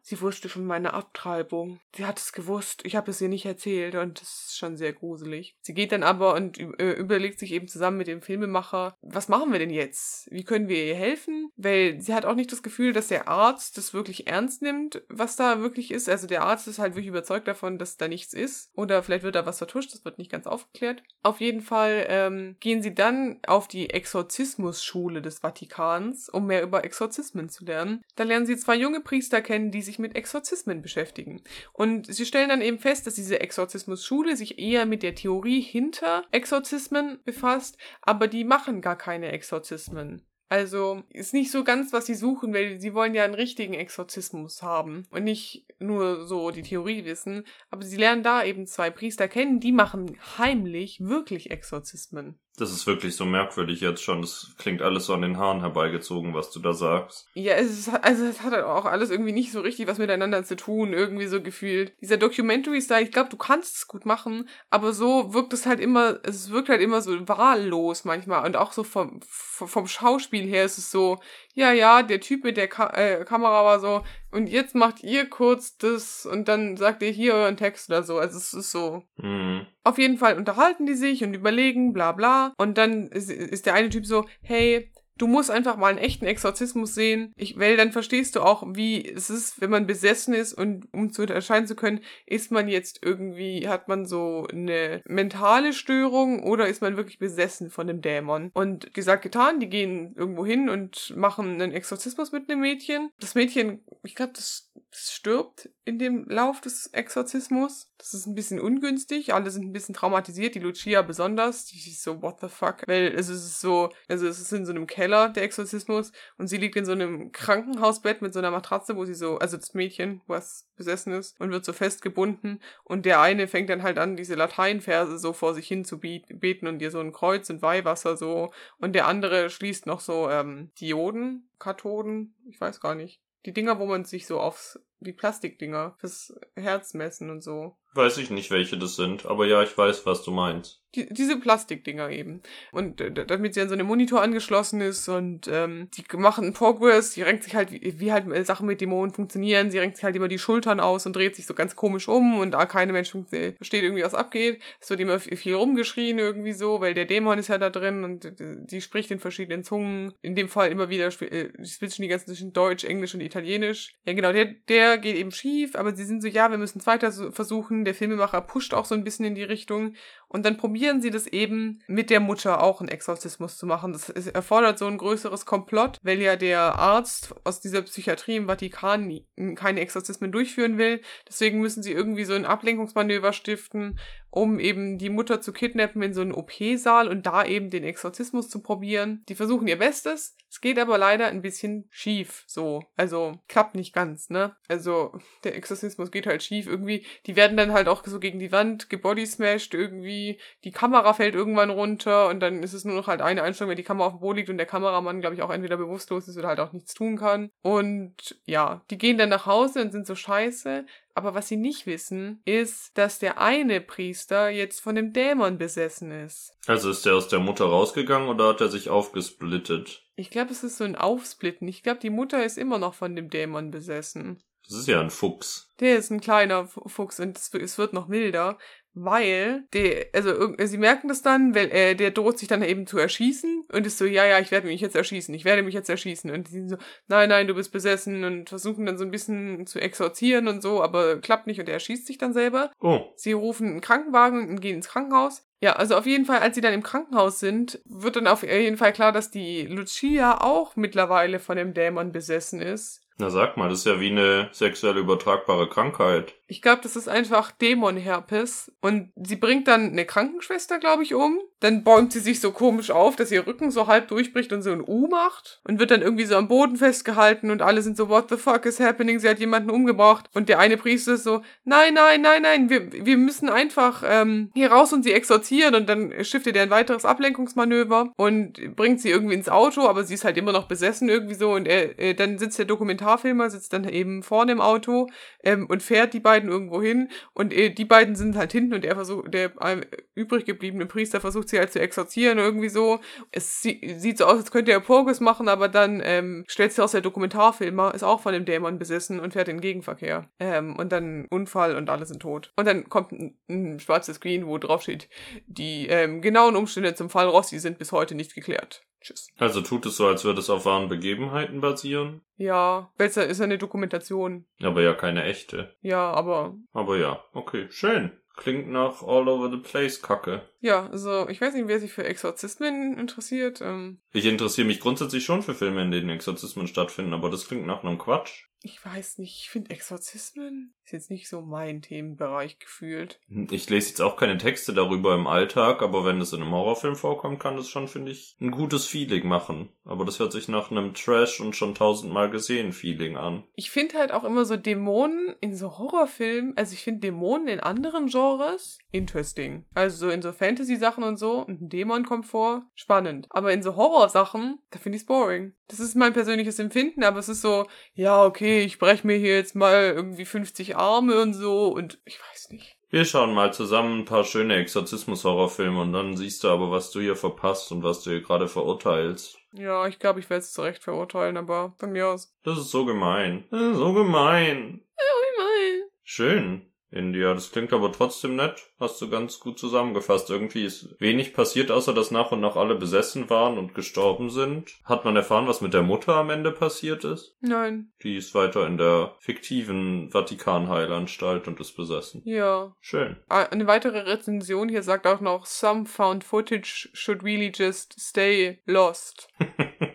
sie wusste von meiner Abtreibung. Sie hat es gewusst. Ich habe es ihr nicht erzählt und das ist schon sehr gruselig. Sie geht dann aber und äh, überlegt sich eben zusammen mit dem Filmemacher, was machen wir denn jetzt? Wie können wir ihr helfen? Weil sie hat auch nicht das Gefühl, dass der Arzt das wirklich ernst nimmt, was da wirklich ist. Also der Arzt ist halt wirklich überzeugt davon, dass da nichts ist. Oder vielleicht wird da was vertuscht, das wird nicht ganz aufgeklärt. Auf jeden Fall ähm, gehen sie dann auf die Exorzismusschule des Vatikans, um mehr über Exorzismen zu lernen. Da lernen sie zwei junge Priester kennen, die sich mit Exorzismen beschäftigen. Und sie stellen dann eben fest, dass diese Exorzismusschule sich eher mit der Theorie hinter Exorzismen befasst, aber die machen gar keine Exorzismen. Also ist nicht so ganz, was sie suchen, weil sie wollen ja einen richtigen Exorzismus haben und nicht nur so die Theorie wissen. Aber sie lernen da eben zwei Priester kennen, die machen heimlich wirklich Exorzismen. Das ist wirklich so merkwürdig jetzt schon. Das klingt alles so an den Haaren herbeigezogen, was du da sagst. Ja, es ist, also es hat auch alles irgendwie nicht so richtig was miteinander zu tun, irgendwie so gefühlt. Dieser Documentary-Style, ich glaube, du kannst es gut machen, aber so wirkt es halt immer, es wirkt halt immer so wahllos manchmal und auch so vom, vom Schauspiel her ist es so, ja, ja, der Typ mit der Ka äh, Kamera war so, und jetzt macht ihr kurz das und dann sagt ihr hier euren Text oder so. Also es ist so. Mhm. Auf jeden Fall unterhalten die sich und überlegen, bla bla. Und dann ist, ist der eine Typ so, hey, Du musst einfach mal einen echten Exorzismus sehen. Ich, weil dann verstehst du auch, wie es ist, wenn man besessen ist und um zu unterscheiden zu können, ist man jetzt irgendwie, hat man so eine mentale Störung oder ist man wirklich besessen von dem Dämon? Und gesagt, getan, die gehen irgendwo hin und machen einen Exorzismus mit einem Mädchen. Das Mädchen, ich glaube, das, das stirbt in dem Lauf des Exorzismus. Das ist ein bisschen ungünstig. Alle sind ein bisschen traumatisiert. Die Lucia besonders. Die ist so, what the fuck? Weil es ist so, also es ist in so einem Keller Keller, der Exorzismus, und sie liegt in so einem Krankenhausbett mit so einer Matratze, wo sie so, also das Mädchen, was besessen ist, und wird so festgebunden. Und der eine fängt dann halt an, diese Lateinverse so vor sich hin zu beten und ihr so ein Kreuz und Weihwasser so. Und der andere schließt noch so ähm, Dioden, Kathoden, ich weiß gar nicht. Die Dinger, wo man sich so aufs, die Plastikdinger fürs Herz messen und so. Weiß ich nicht, welche das sind, aber ja, ich weiß, was du meinst. Die, diese Plastikdinger eben. Und äh, damit sie an so einem Monitor angeschlossen ist und ähm, die machen Progress, sie renkt sich halt, wie, wie halt äh, Sachen mit Dämonen funktionieren, sie renkt sich halt immer die Schultern aus und dreht sich so ganz komisch um und da keine Mensch versteht irgendwie, was abgeht. Es wird immer viel rumgeschrien irgendwie so, weil der Dämon ist ja da drin und äh, die spricht in verschiedenen Zungen. In dem Fall immer wieder, äh, die switchen die ganzen zwischen Deutsch, Englisch und Italienisch. Ja genau, der, der geht eben schief, aber sie sind so, ja, wir müssen es weiter versuchen. Der Filmemacher pusht auch so ein bisschen in die Richtung und dann probieren sie das eben mit der Mutter auch einen Exorzismus zu machen. Das erfordert so ein größeres Komplott, weil ja der Arzt aus dieser Psychiatrie im Vatikan keine Exorzismen durchführen will. Deswegen müssen sie irgendwie so ein Ablenkungsmanöver stiften, um eben die Mutter zu kidnappen in so einen OP-Saal und da eben den Exorzismus zu probieren. Die versuchen ihr Bestes. Es geht aber leider ein bisschen schief, so. Also, klappt nicht ganz, ne? Also, der Exorzismus geht halt schief irgendwie. Die werden dann halt auch so gegen die Wand gebodysmashed irgendwie. Die Kamera fällt irgendwann runter und dann ist es nur noch halt eine Einstellung, wenn die Kamera auf dem Boden liegt und der Kameramann, glaube ich, auch entweder bewusstlos ist oder halt auch nichts tun kann. Und ja, die gehen dann nach Hause und sind so scheiße. Aber was sie nicht wissen, ist, dass der eine Priester jetzt von dem Dämon besessen ist. Also ist der aus der Mutter rausgegangen oder hat er sich aufgesplittet? Ich glaube, es ist so ein Aufsplitten. Ich glaube, die Mutter ist immer noch von dem Dämon besessen. Das ist ja ein Fuchs. Der ist ein kleiner Fuchs und es wird noch milder weil der, also sie merken das dann, weil äh, der droht sich dann eben zu erschießen und ist so, ja, ja, ich werde mich jetzt erschießen, ich werde mich jetzt erschießen und die sind so, nein, nein, du bist besessen und versuchen dann so ein bisschen zu exorzieren und so, aber klappt nicht und er erschießt sich dann selber. Oh. Sie rufen einen Krankenwagen und gehen ins Krankenhaus. Ja, also auf jeden Fall, als sie dann im Krankenhaus sind, wird dann auf jeden Fall klar, dass die Lucia auch mittlerweile von dem Dämon besessen ist. Na sag mal, das ist ja wie eine sexuell übertragbare Krankheit. Ich glaube, das ist einfach Dämonherpes. Und sie bringt dann eine Krankenschwester, glaube ich, um. Dann bäumt sie sich so komisch auf, dass ihr Rücken so halb durchbricht und so ein U macht. Und wird dann irgendwie so am Boden festgehalten und alle sind so, what the fuck is happening? Sie hat jemanden umgebracht. Und der eine Priester ist so, nein, nein, nein, nein, wir, wir müssen einfach ähm, hier raus und sie exorzieren. Und dann stiftet er ein weiteres Ablenkungsmanöver und bringt sie irgendwie ins Auto, aber sie ist halt immer noch besessen irgendwie so. Und er, äh, dann sitzt der Dokumentarfilmer, sitzt dann eben vorne im Auto ähm, und fährt die beiden beiden irgendwo hin und äh, die beiden sind halt hinten und er versucht, der äh, übrig gebliebene Priester versucht sie halt zu exorzieren irgendwie so. Es sie, sieht so aus, als könnte er Progress machen, aber dann ähm, stellt sich aus, der Dokumentarfilmer ist auch von dem Dämon besessen und fährt in den Gegenverkehr. Ähm, und dann Unfall und alle sind tot. Und dann kommt ein, ein schwarzes Screen, wo drauf steht, die ähm, genauen Umstände zum Fall Rossi sind bis heute nicht geklärt. Tschüss. Also tut es so, als würde es auf wahren Begebenheiten basieren? Ja, besser ist eine Dokumentation. Aber ja keine echte. Ja, aber. Aber ja, okay, schön. Klingt nach All Over the Place Kacke. Ja, also ich weiß nicht, wer sich für Exorzismen interessiert. Ähm, Ich interessiere mich grundsätzlich schon für Filme, in denen Exorzismen stattfinden, aber das klingt nach einem Quatsch. ich weiß nicht, ich finde Exorzismen ist jetzt nicht so mein Themenbereich gefühlt. Ich lese jetzt auch keine Texte darüber im Alltag, aber wenn es in einem Horrorfilm vorkommt, kann das schon, finde ich, ein gutes Feeling machen. Aber das hört sich nach einem Trash und schon tausendmal gesehen Feeling an. Ich finde halt auch immer so Dämonen in so Horrorfilmen, also ich finde Dämonen in anderen Genres interesting. Also so in so Fantasy-Sachen und so, und ein Dämon kommt vor, spannend. Aber in so Horrorsachen, da finde ich es boring. Das ist mein persönliches Empfinden, aber es ist so, ja, okay, ich breche mir hier jetzt mal irgendwie 50 Arme und so und ich weiß nicht. Wir schauen mal zusammen ein paar schöne Exorzismus-Horrorfilme und dann siehst du aber, was du hier verpasst und was du hier gerade verurteilst. Ja, ich glaube, ich werde es zu Recht verurteilen, aber von mir aus. Das ist so gemein. Das ist so gemein. Nein. Schön. India, das klingt aber trotzdem nett. Hast du ganz gut zusammengefasst. Irgendwie ist wenig passiert, außer dass nach und nach alle besessen waren und gestorben sind. Hat man erfahren, was mit der Mutter am Ende passiert ist? Nein. Die ist weiter in der fiktiven Vatikanheilanstalt und ist besessen. Ja. Schön. Ah, Eine weitere Rezension hier sagt auch noch, some found footage should really just stay lost.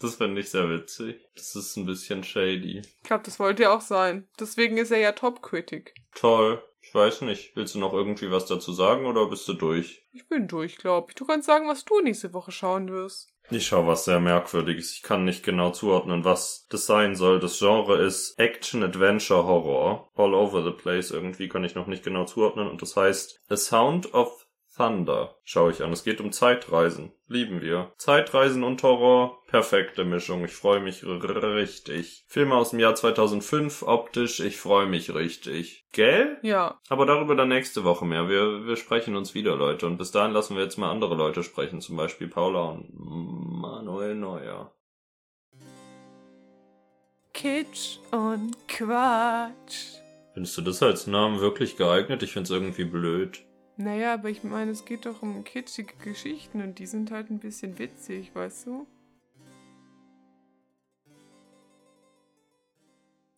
das finde ich sehr witzig. Das ist ein bisschen shady. Ich glaube, das wollte er auch sein. Deswegen ist er ja Top-Critic. Toll. Ich weiß nicht. Willst du noch irgendwie was dazu sagen oder bist du durch? Ich bin durch, glaube ich. Du kannst sagen, was du nächste Woche schauen wirst. Ich schaue was sehr Merkwürdiges. Ich kann nicht genau zuordnen, was das sein soll. Das Genre ist Action Adventure Horror. All over the place. Irgendwie kann ich noch nicht genau zuordnen. Und das heißt A Sound of Thunder. Schaue ich an. Es geht um Zeitreisen. Lieben wir. Zeitreisen und Horror. Perfekte Mischung. Ich freue mich richtig. Filme aus dem Jahr 2005. Optisch. Ich freue mich richtig. Gell? Ja. Aber darüber dann nächste Woche mehr. Wir, wir sprechen uns wieder, Leute. Und bis dahin lassen wir jetzt mal andere Leute sprechen. Zum Beispiel Paula und Manuel Neuer. Kitsch und Quatsch. Findest du das als Namen wirklich geeignet? Ich find's irgendwie blöd. Naja, aber ich meine, es geht doch um kitschige Geschichten und die sind halt ein bisschen witzig, weißt du?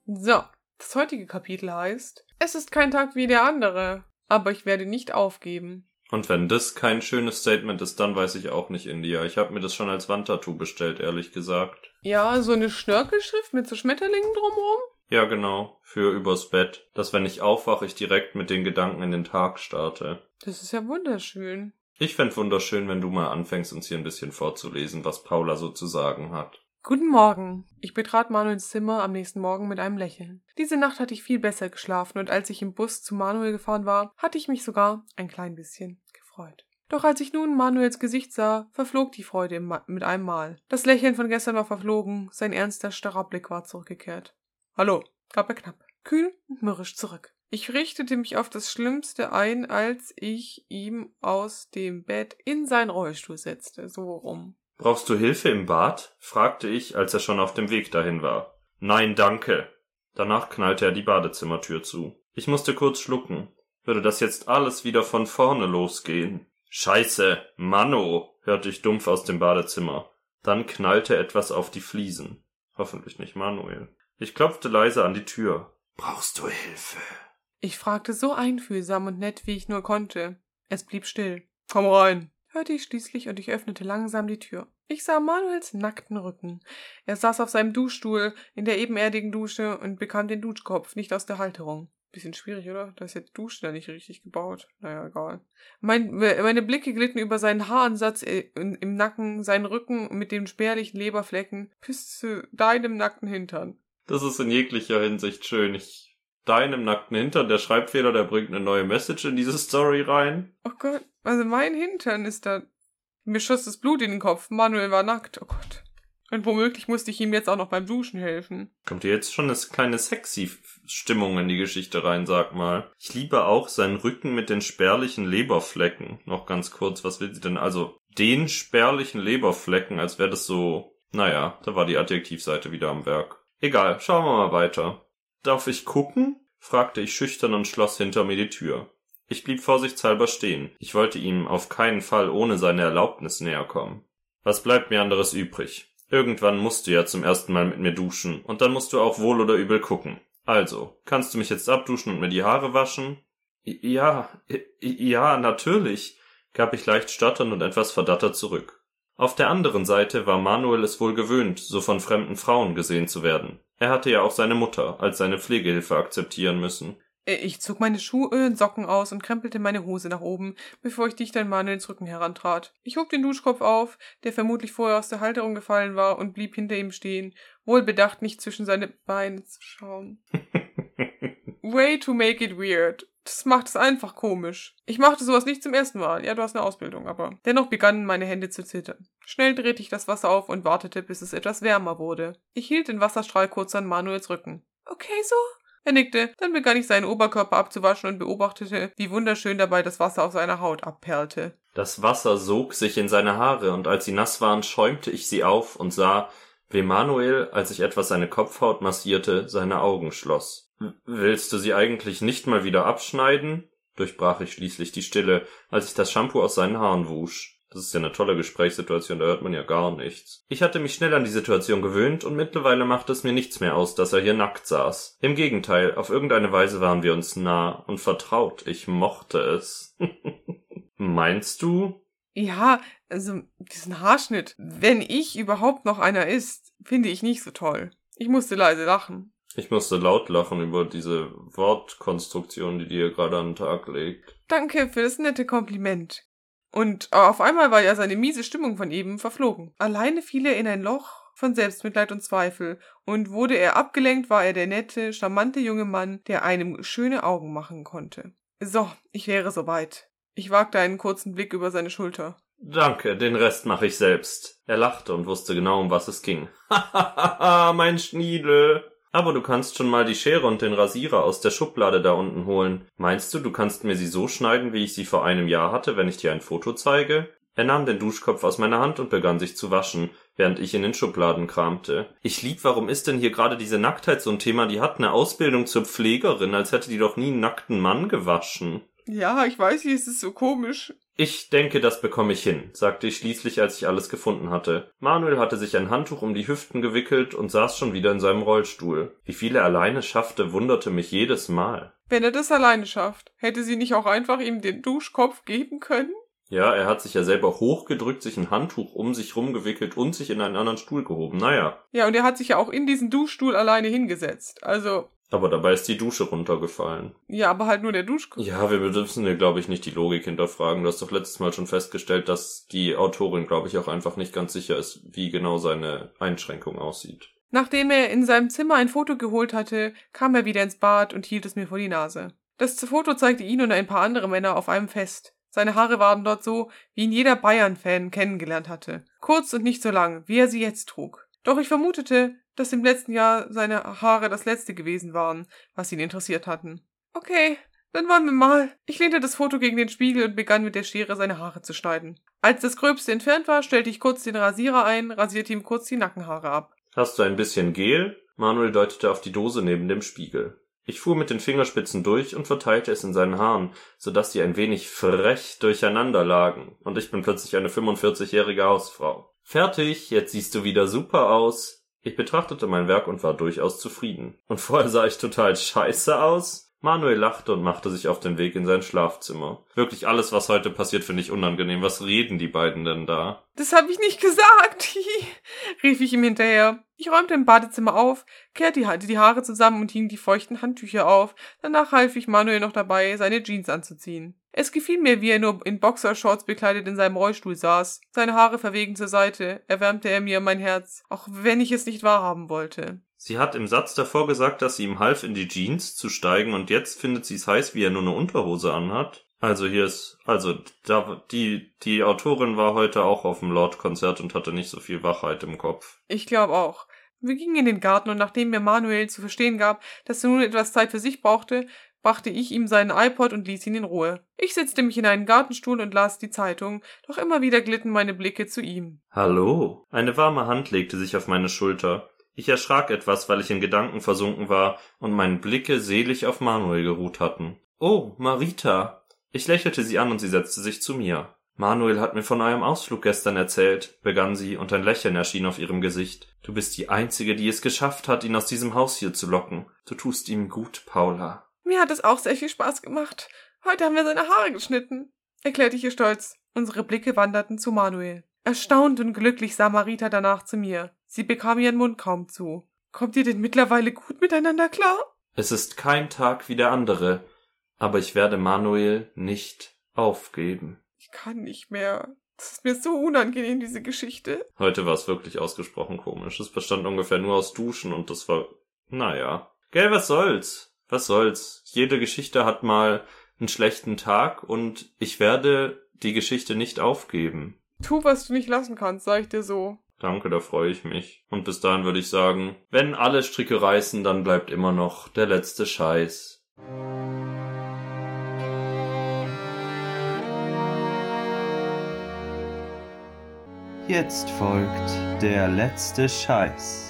So, das heutige Kapitel heißt, es ist kein Tag wie der andere, aber ich werde nicht aufgeben. Und wenn das kein schönes Statement ist, dann weiß ich auch nicht, India. Ich habe mir das schon als Wandtattoo bestellt, ehrlich gesagt. Ja, so eine Schnörkelschrift mit so Schmetterlingen drumherum? Ja, genau. Für übers Bett. Dass wenn ich aufwache, ich direkt mit den Gedanken in den Tag starte. Das ist ja wunderschön. Ich fänd wunderschön, wenn du mal anfängst, uns hier ein bisschen vorzulesen, was Paula so zu sagen hat. Guten Morgen. Ich betrat Manuels Zimmer am nächsten Morgen mit einem Lächeln. Diese Nacht hatte ich viel besser geschlafen und als ich im Bus zu Manuel gefahren war, hatte ich mich sogar ein klein bisschen gefreut. Doch als ich nun Manuels Gesicht sah, verflog die Freude mit einem Mal. Das Lächeln von gestern war verflogen, sein ernster, starrer Blick war zurückgekehrt. Hallo, gab er knapp, kühl und mürrisch zurück. Ich richtete mich auf das Schlimmste ein, als ich ihm aus dem Bett in seinen Rollstuhl setzte, so rum. Brauchst du Hilfe im Bad? fragte ich, als er schon auf dem Weg dahin war. Nein, danke. Danach knallte er die Badezimmertür zu. Ich musste kurz schlucken. Würde das jetzt alles wieder von vorne losgehen? Scheiße, Manno, hörte ich dumpf aus dem Badezimmer. Dann knallte etwas auf die Fliesen. Hoffentlich nicht Manuel. Ich klopfte leise an die Tür. Brauchst du Hilfe? Ich fragte so einfühlsam und nett, wie ich nur konnte. Es blieb still. Komm rein, hörte ich schließlich und ich öffnete langsam die Tür. Ich sah Manuels nackten Rücken. Er saß auf seinem Duschstuhl in der ebenerdigen Dusche und bekam den Duschkopf nicht aus der Halterung. Bisschen schwierig, oder? Da ist jetzt die Dusche da nicht richtig gebaut. Naja, egal. Mein, meine Blicke glitten über seinen Haaransatz äh, im Nacken, seinen Rücken mit den spärlichen Leberflecken bis zu deinem nackten Hintern. Das ist in jeglicher Hinsicht schön. Ich, deinem nackten Hintern, der Schreibfehler, der bringt eine neue Message in diese Story rein. Oh Gott, also mein Hintern ist da. Mir schoss das Blut in den Kopf. Manuel war nackt. Oh Gott. Und womöglich musste ich ihm jetzt auch noch beim Duschen helfen. Kommt hier jetzt schon eine kleine sexy Stimmung in die Geschichte rein, sag mal. Ich liebe auch seinen Rücken mit den spärlichen Leberflecken. Noch ganz kurz, was will sie denn? Also, den spärlichen Leberflecken, als wäre das so. Naja, da war die Adjektivseite wieder am Werk. Egal, schauen wir mal weiter. Darf ich gucken? fragte ich schüchtern und schloss hinter mir die Tür. Ich blieb vorsichtshalber stehen. Ich wollte ihm auf keinen Fall ohne seine Erlaubnis näher kommen. Was bleibt mir anderes übrig? Irgendwann musst du ja zum ersten Mal mit mir duschen und dann musst du auch wohl oder übel gucken. Also, kannst du mich jetzt abduschen und mir die Haare waschen? Ja, ja, natürlich. gab ich leicht stotternd und etwas verdattert zurück. Auf der anderen Seite war Manuel es wohl gewöhnt, so von fremden Frauen gesehen zu werden. Er hatte ja auch seine Mutter als seine Pflegehilfe akzeptieren müssen. Äh, Ich zog meine Schuhe und Socken aus und krempelte meine Hose nach oben, bevor ich dicht an Manuels Rücken herantrat. Ich hob den Duschkopf auf, der vermutlich vorher aus der Halterung gefallen war, und blieb hinter ihm stehen, wohlbedacht nicht zwischen seine Beine zu schauen. Way to make it weird. Das macht es einfach komisch. Ich machte sowas nicht zum ersten Mal. Ja, du hast eine Ausbildung, aber dennoch begannen meine Hände zu zittern. Schnell drehte ich das Wasser auf und wartete, bis es etwas wärmer wurde. Ich hielt den Wasserstrahl kurz an Manuels Rücken. Okay so? Er nickte, dann begann ich seinen Oberkörper abzuwaschen und beobachtete, wie wunderschön dabei das Wasser auf seiner Haut abperlte. Das Wasser sog sich in seine Haare, und als sie nass waren, schäumte ich sie auf und sah, wie Manuel, als ich etwas seine Kopfhaut massierte, seine Augen schloss. Willst du sie eigentlich nicht mal wieder abschneiden? durchbrach ich schließlich die Stille, als ich das Shampoo aus seinen Haaren wusch. Das ist ja eine tolle Gesprächssituation, da hört man ja gar nichts. Ich hatte mich schnell an die Situation gewöhnt und mittlerweile machte es mir nichts mehr aus, dass er hier nackt saß. Im Gegenteil, auf irgendeine Weise waren wir uns nah und vertraut. Ich mochte es. Meinst du? Ja, also diesen Haarschnitt, wenn ich überhaupt noch einer ist, finde ich nicht so toll. Ich musste leise lachen. Ich musste laut lachen über diese Wortkonstruktion, die dir gerade an den Tag legt. Danke für das nette Kompliment. Und auf einmal war ja seine miese Stimmung von eben verflogen. Alleine fiel er in ein Loch von Selbstmitleid und Zweifel, und wurde er abgelenkt, war er der nette, charmante junge Mann, der einem schöne Augen machen konnte. So, ich wäre soweit. Ich wagte einen kurzen Blick über seine Schulter. Danke, den Rest mache ich selbst. Er lachte und wusste genau, um was es ging. Hahaha, mein Schniedel. Aber du kannst schon mal die Schere und den Rasierer aus der Schublade da unten holen. Meinst du, du kannst mir sie so schneiden, wie ich sie vor einem Jahr hatte, wenn ich dir ein Foto zeige? Er nahm den Duschkopf aus meiner Hand und begann sich zu waschen, während ich in den Schubladen kramte. Ich lieb, warum ist denn hier gerade diese Nacktheit so ein Thema? Die hat eine Ausbildung zur Pflegerin, als hätte die doch nie einen nackten Mann gewaschen. Ja, ich weiß, wie es so komisch. Ich denke, das bekomme ich hin, sagte ich schließlich, als ich alles gefunden hatte. Manuel hatte sich ein Handtuch um die Hüften gewickelt und saß schon wieder in seinem Rollstuhl. Wie viel er alleine schaffte, wunderte mich jedes Mal. Wenn er das alleine schafft, hätte sie nicht auch einfach ihm den Duschkopf geben können? Ja, er hat sich ja selber hochgedrückt, sich ein Handtuch um sich rumgewickelt und sich in einen anderen Stuhl gehoben. Naja, Ja, und er hat sich ja auch in diesen Duschstuhl alleine hingesetzt. Also, aber dabei ist die Dusche runtergefallen. ja, aber halt nur der Duschkopf. Ja, wir dürfen hier, glaube ich, nicht die Logik hinterfragen. Du hast doch letztes Mal schon festgestellt, dass die Autorin, glaube ich, auch einfach nicht ganz sicher ist, wie genau seine Einschränkung aussieht. Nachdem er in seinem Zimmer ein Foto geholt hatte, kam er wieder ins Bad und hielt es mir vor die Nase. Das Foto zeigte ihn und ein paar andere Männer auf einem Fest. Seine Haare waren dort so, wie ihn jeder Bayern-Fan kennengelernt hatte. Kurz und nicht so lang, wie er sie jetzt trug. Doch ich vermutete, dass im letzten Jahr seine Haare das letzte gewesen waren, was ihn interessiert hatten. Okay, dann wollen wir mal. Ich lehnte das Foto gegen den Spiegel und begann mit der Schere seine Haare zu schneiden. Als das Gröbste entfernt war, stellte ich kurz den Rasierer ein, rasierte ihm kurz die Nackenhaare ab. Hast du ein bisschen Gel? Manuel deutete auf die Dose neben dem Spiegel. Ich fuhr mit den Fingerspitzen durch und verteilte es in seinen Haaren, so dass sie ein wenig frech durcheinander lagen, und ich bin plötzlich eine 45-jährige Hausfrau. Fertig, jetzt siehst du wieder super aus. Ich betrachtete mein Werk und war durchaus zufrieden. Und vorher sah ich total scheiße aus. Manuel lachte und machte sich auf den Weg in sein Schlafzimmer. Wirklich alles, was heute passiert, finde ich unangenehm. Was reden die beiden denn da? Das habe ich nicht gesagt, rief ich ihm hinterher. Ich räumte im Badezimmer auf, kehrte die, die Haare zusammen und hing die feuchten Handtücher auf. Danach half ich Manuel noch dabei, seine Jeans anzuziehen. Es gefiel mir, wie er nur in Boxershorts bekleidet in seinem Rollstuhl saß. Seine Haare verwegen zur Seite, erwärmte er mir mein Herz, auch wenn ich es nicht wahrhaben wollte. Sie hat im Satz davor gesagt, dass sie ihm half, in die Jeans zu steigen, und jetzt findet sie es heiß, wie er nur eine Unterhose anhat. Also hier ist, also da, die, die Autorin war heute auch auf dem Lord-Konzert und hatte nicht so viel Wachheit im Kopf. Ich glaube auch. Wir gingen in den Garten und nachdem mir Manuel zu verstehen gab, dass er nun etwas Zeit für sich brauchte, brachte ich ihm seinen iPod und ließ ihn in Ruhe. Ich setzte mich in einen Gartenstuhl und las die Zeitung, doch immer wieder glitten meine Blicke zu ihm. Hallo? Eine warme Hand legte sich auf meine Schulter. Ich erschrak etwas, weil ich in Gedanken versunken war und meine Blicke selig auf Manuel geruht hatten. Oh, Marita. Ich lächelte sie an und sie setzte sich zu mir. Manuel hat mir von eurem Ausflug gestern erzählt, begann sie, und ein Lächeln erschien auf ihrem Gesicht. Du bist die Einzige, die es geschafft hat, ihn aus diesem Haus hier zu locken. Du tust ihm gut, Paula. Mir hat es auch sehr viel Spaß gemacht. Heute haben wir seine Haare geschnitten, erklärte ich ihr stolz. Unsere Blicke wanderten zu Manuel. Erstaunt und glücklich sah Marita danach zu mir. Sie bekam ihren Mund kaum zu. Kommt ihr denn mittlerweile gut miteinander klar? Es ist kein Tag wie der andere, aber ich werde Manuel nicht aufgeben. Ich kann nicht mehr. Das ist mir so unangenehm, diese Geschichte. Heute war es wirklich ausgesprochen komisch. Es bestand ungefähr nur aus Duschen und das war, naja. Gell, was soll's? Was soll's? Jede Geschichte hat mal einen schlechten Tag und ich werde die Geschichte nicht aufgeben. Tu, was du nicht lassen kannst, sag ich dir so. Danke, da freue ich mich. Und bis dahin würde ich sagen, wenn alle Stricke reißen, dann bleibt immer noch der letzte Scheiß. Jetzt folgt der letzte Scheiß.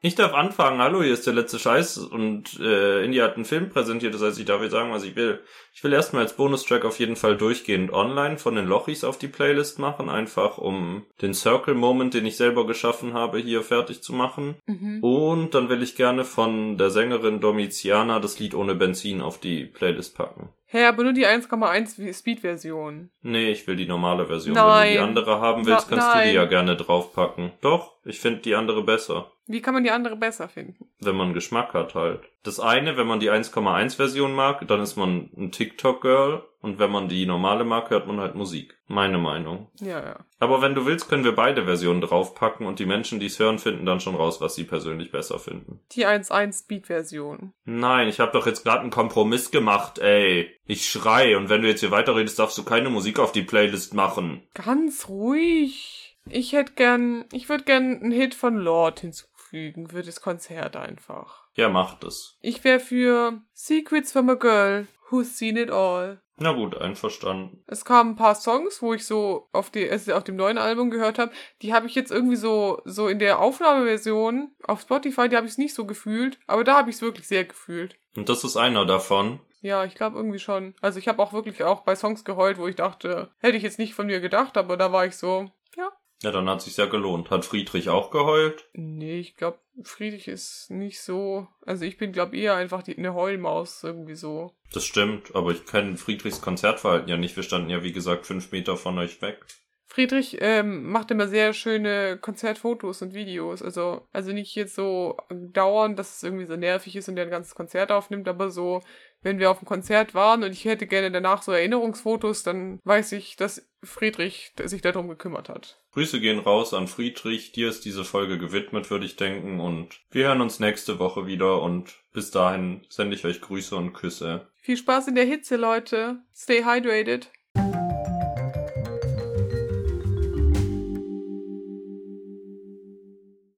Ich darf anfangen. Hallo, hier ist der letzte Scheiß und äh, India hat einen Film präsentiert, das heißt, ich darf jetzt sagen, was ich will. Ich will erstmal als Bonustrack auf jeden Fall durchgehend online von den Lochis auf die Playlist machen, einfach um den Circle Moment, den ich selber geschaffen habe, hier fertig zu machen. Mhm. Und dann will ich gerne von der Sängerin Domitiana das Lied ohne Benzin auf die Playlist packen. Hä, aber nur die 1,1 Speed-Version. Nee, ich will die normale Version. Wenn Nein. du die andere haben willst, Na- kannst du die nein. ja gerne draufpacken. Doch, ich finde die andere besser. Wie kann man die andere besser finden? Wenn man Geschmack hat halt. Das eine, wenn man die 1,1 Version mag, dann ist man ein TikTok-Girl. Und wenn man die normale mag, hört man halt Musik. Meine Meinung. Ja, ja. Aber wenn du willst, können wir beide Versionen draufpacken und die Menschen, die es hören, finden dann schon raus, was sie persönlich besser finden. Die 1,1 Speed-Version. Nein, ich habe doch jetzt gerade einen Kompromiss gemacht, ey. Ich schrei und wenn du jetzt hier weiterredest, darfst du keine Musik auf die Playlist machen. Ganz ruhig. Ich hätte gern, ich würde gern einen Hit von Lord hinzufügen für das Konzert einfach. Ja, macht es. Ich wäre für Secrets from a Girl Who's Seen It All. Na gut, einverstanden. Es kamen ein paar Songs, wo ich so auf, die, also auf dem neuen Album gehört habe. Die habe ich jetzt irgendwie so, so in der Aufnahmeversion auf Spotify, die habe ich es nicht so gefühlt. Aber da habe ich es wirklich sehr gefühlt. Und das ist einer davon. Ja, ich glaube irgendwie schon. Also ich habe auch wirklich auch bei Songs geheult, wo ich dachte, hätte ich jetzt nicht von mir gedacht, aber da war ich so, ja. Ja, dann hat sich's ja gelohnt. Hat Friedrich auch geheult? Nee, ich glaube, Friedrich ist nicht so. Also ich bin, glaube eher einfach die, eine Heulmaus irgendwie so. Das stimmt, aber ich kenne Friedrichs Konzertverhalten ja nicht. Wir standen ja, wie gesagt, fünf Meter von euch weg. Friedrich ähm, macht immer sehr schöne Konzertfotos und Videos. Also, also nicht jetzt so dauernd, dass es irgendwie so nervig ist und der ein ganzes Konzert aufnimmt, aber so, wenn wir auf dem Konzert waren und ich hätte gerne danach so Erinnerungsfotos, dann weiß ich, dass Friedrich sich darum gekümmert hat. Grüße gehen raus an Friedrich. Dir ist diese Folge gewidmet, würde ich denken. Und wir hören uns nächste Woche wieder. Und bis dahin sende ich euch Grüße und Küsse. Viel Spaß in der Hitze, Leute. Stay hydrated.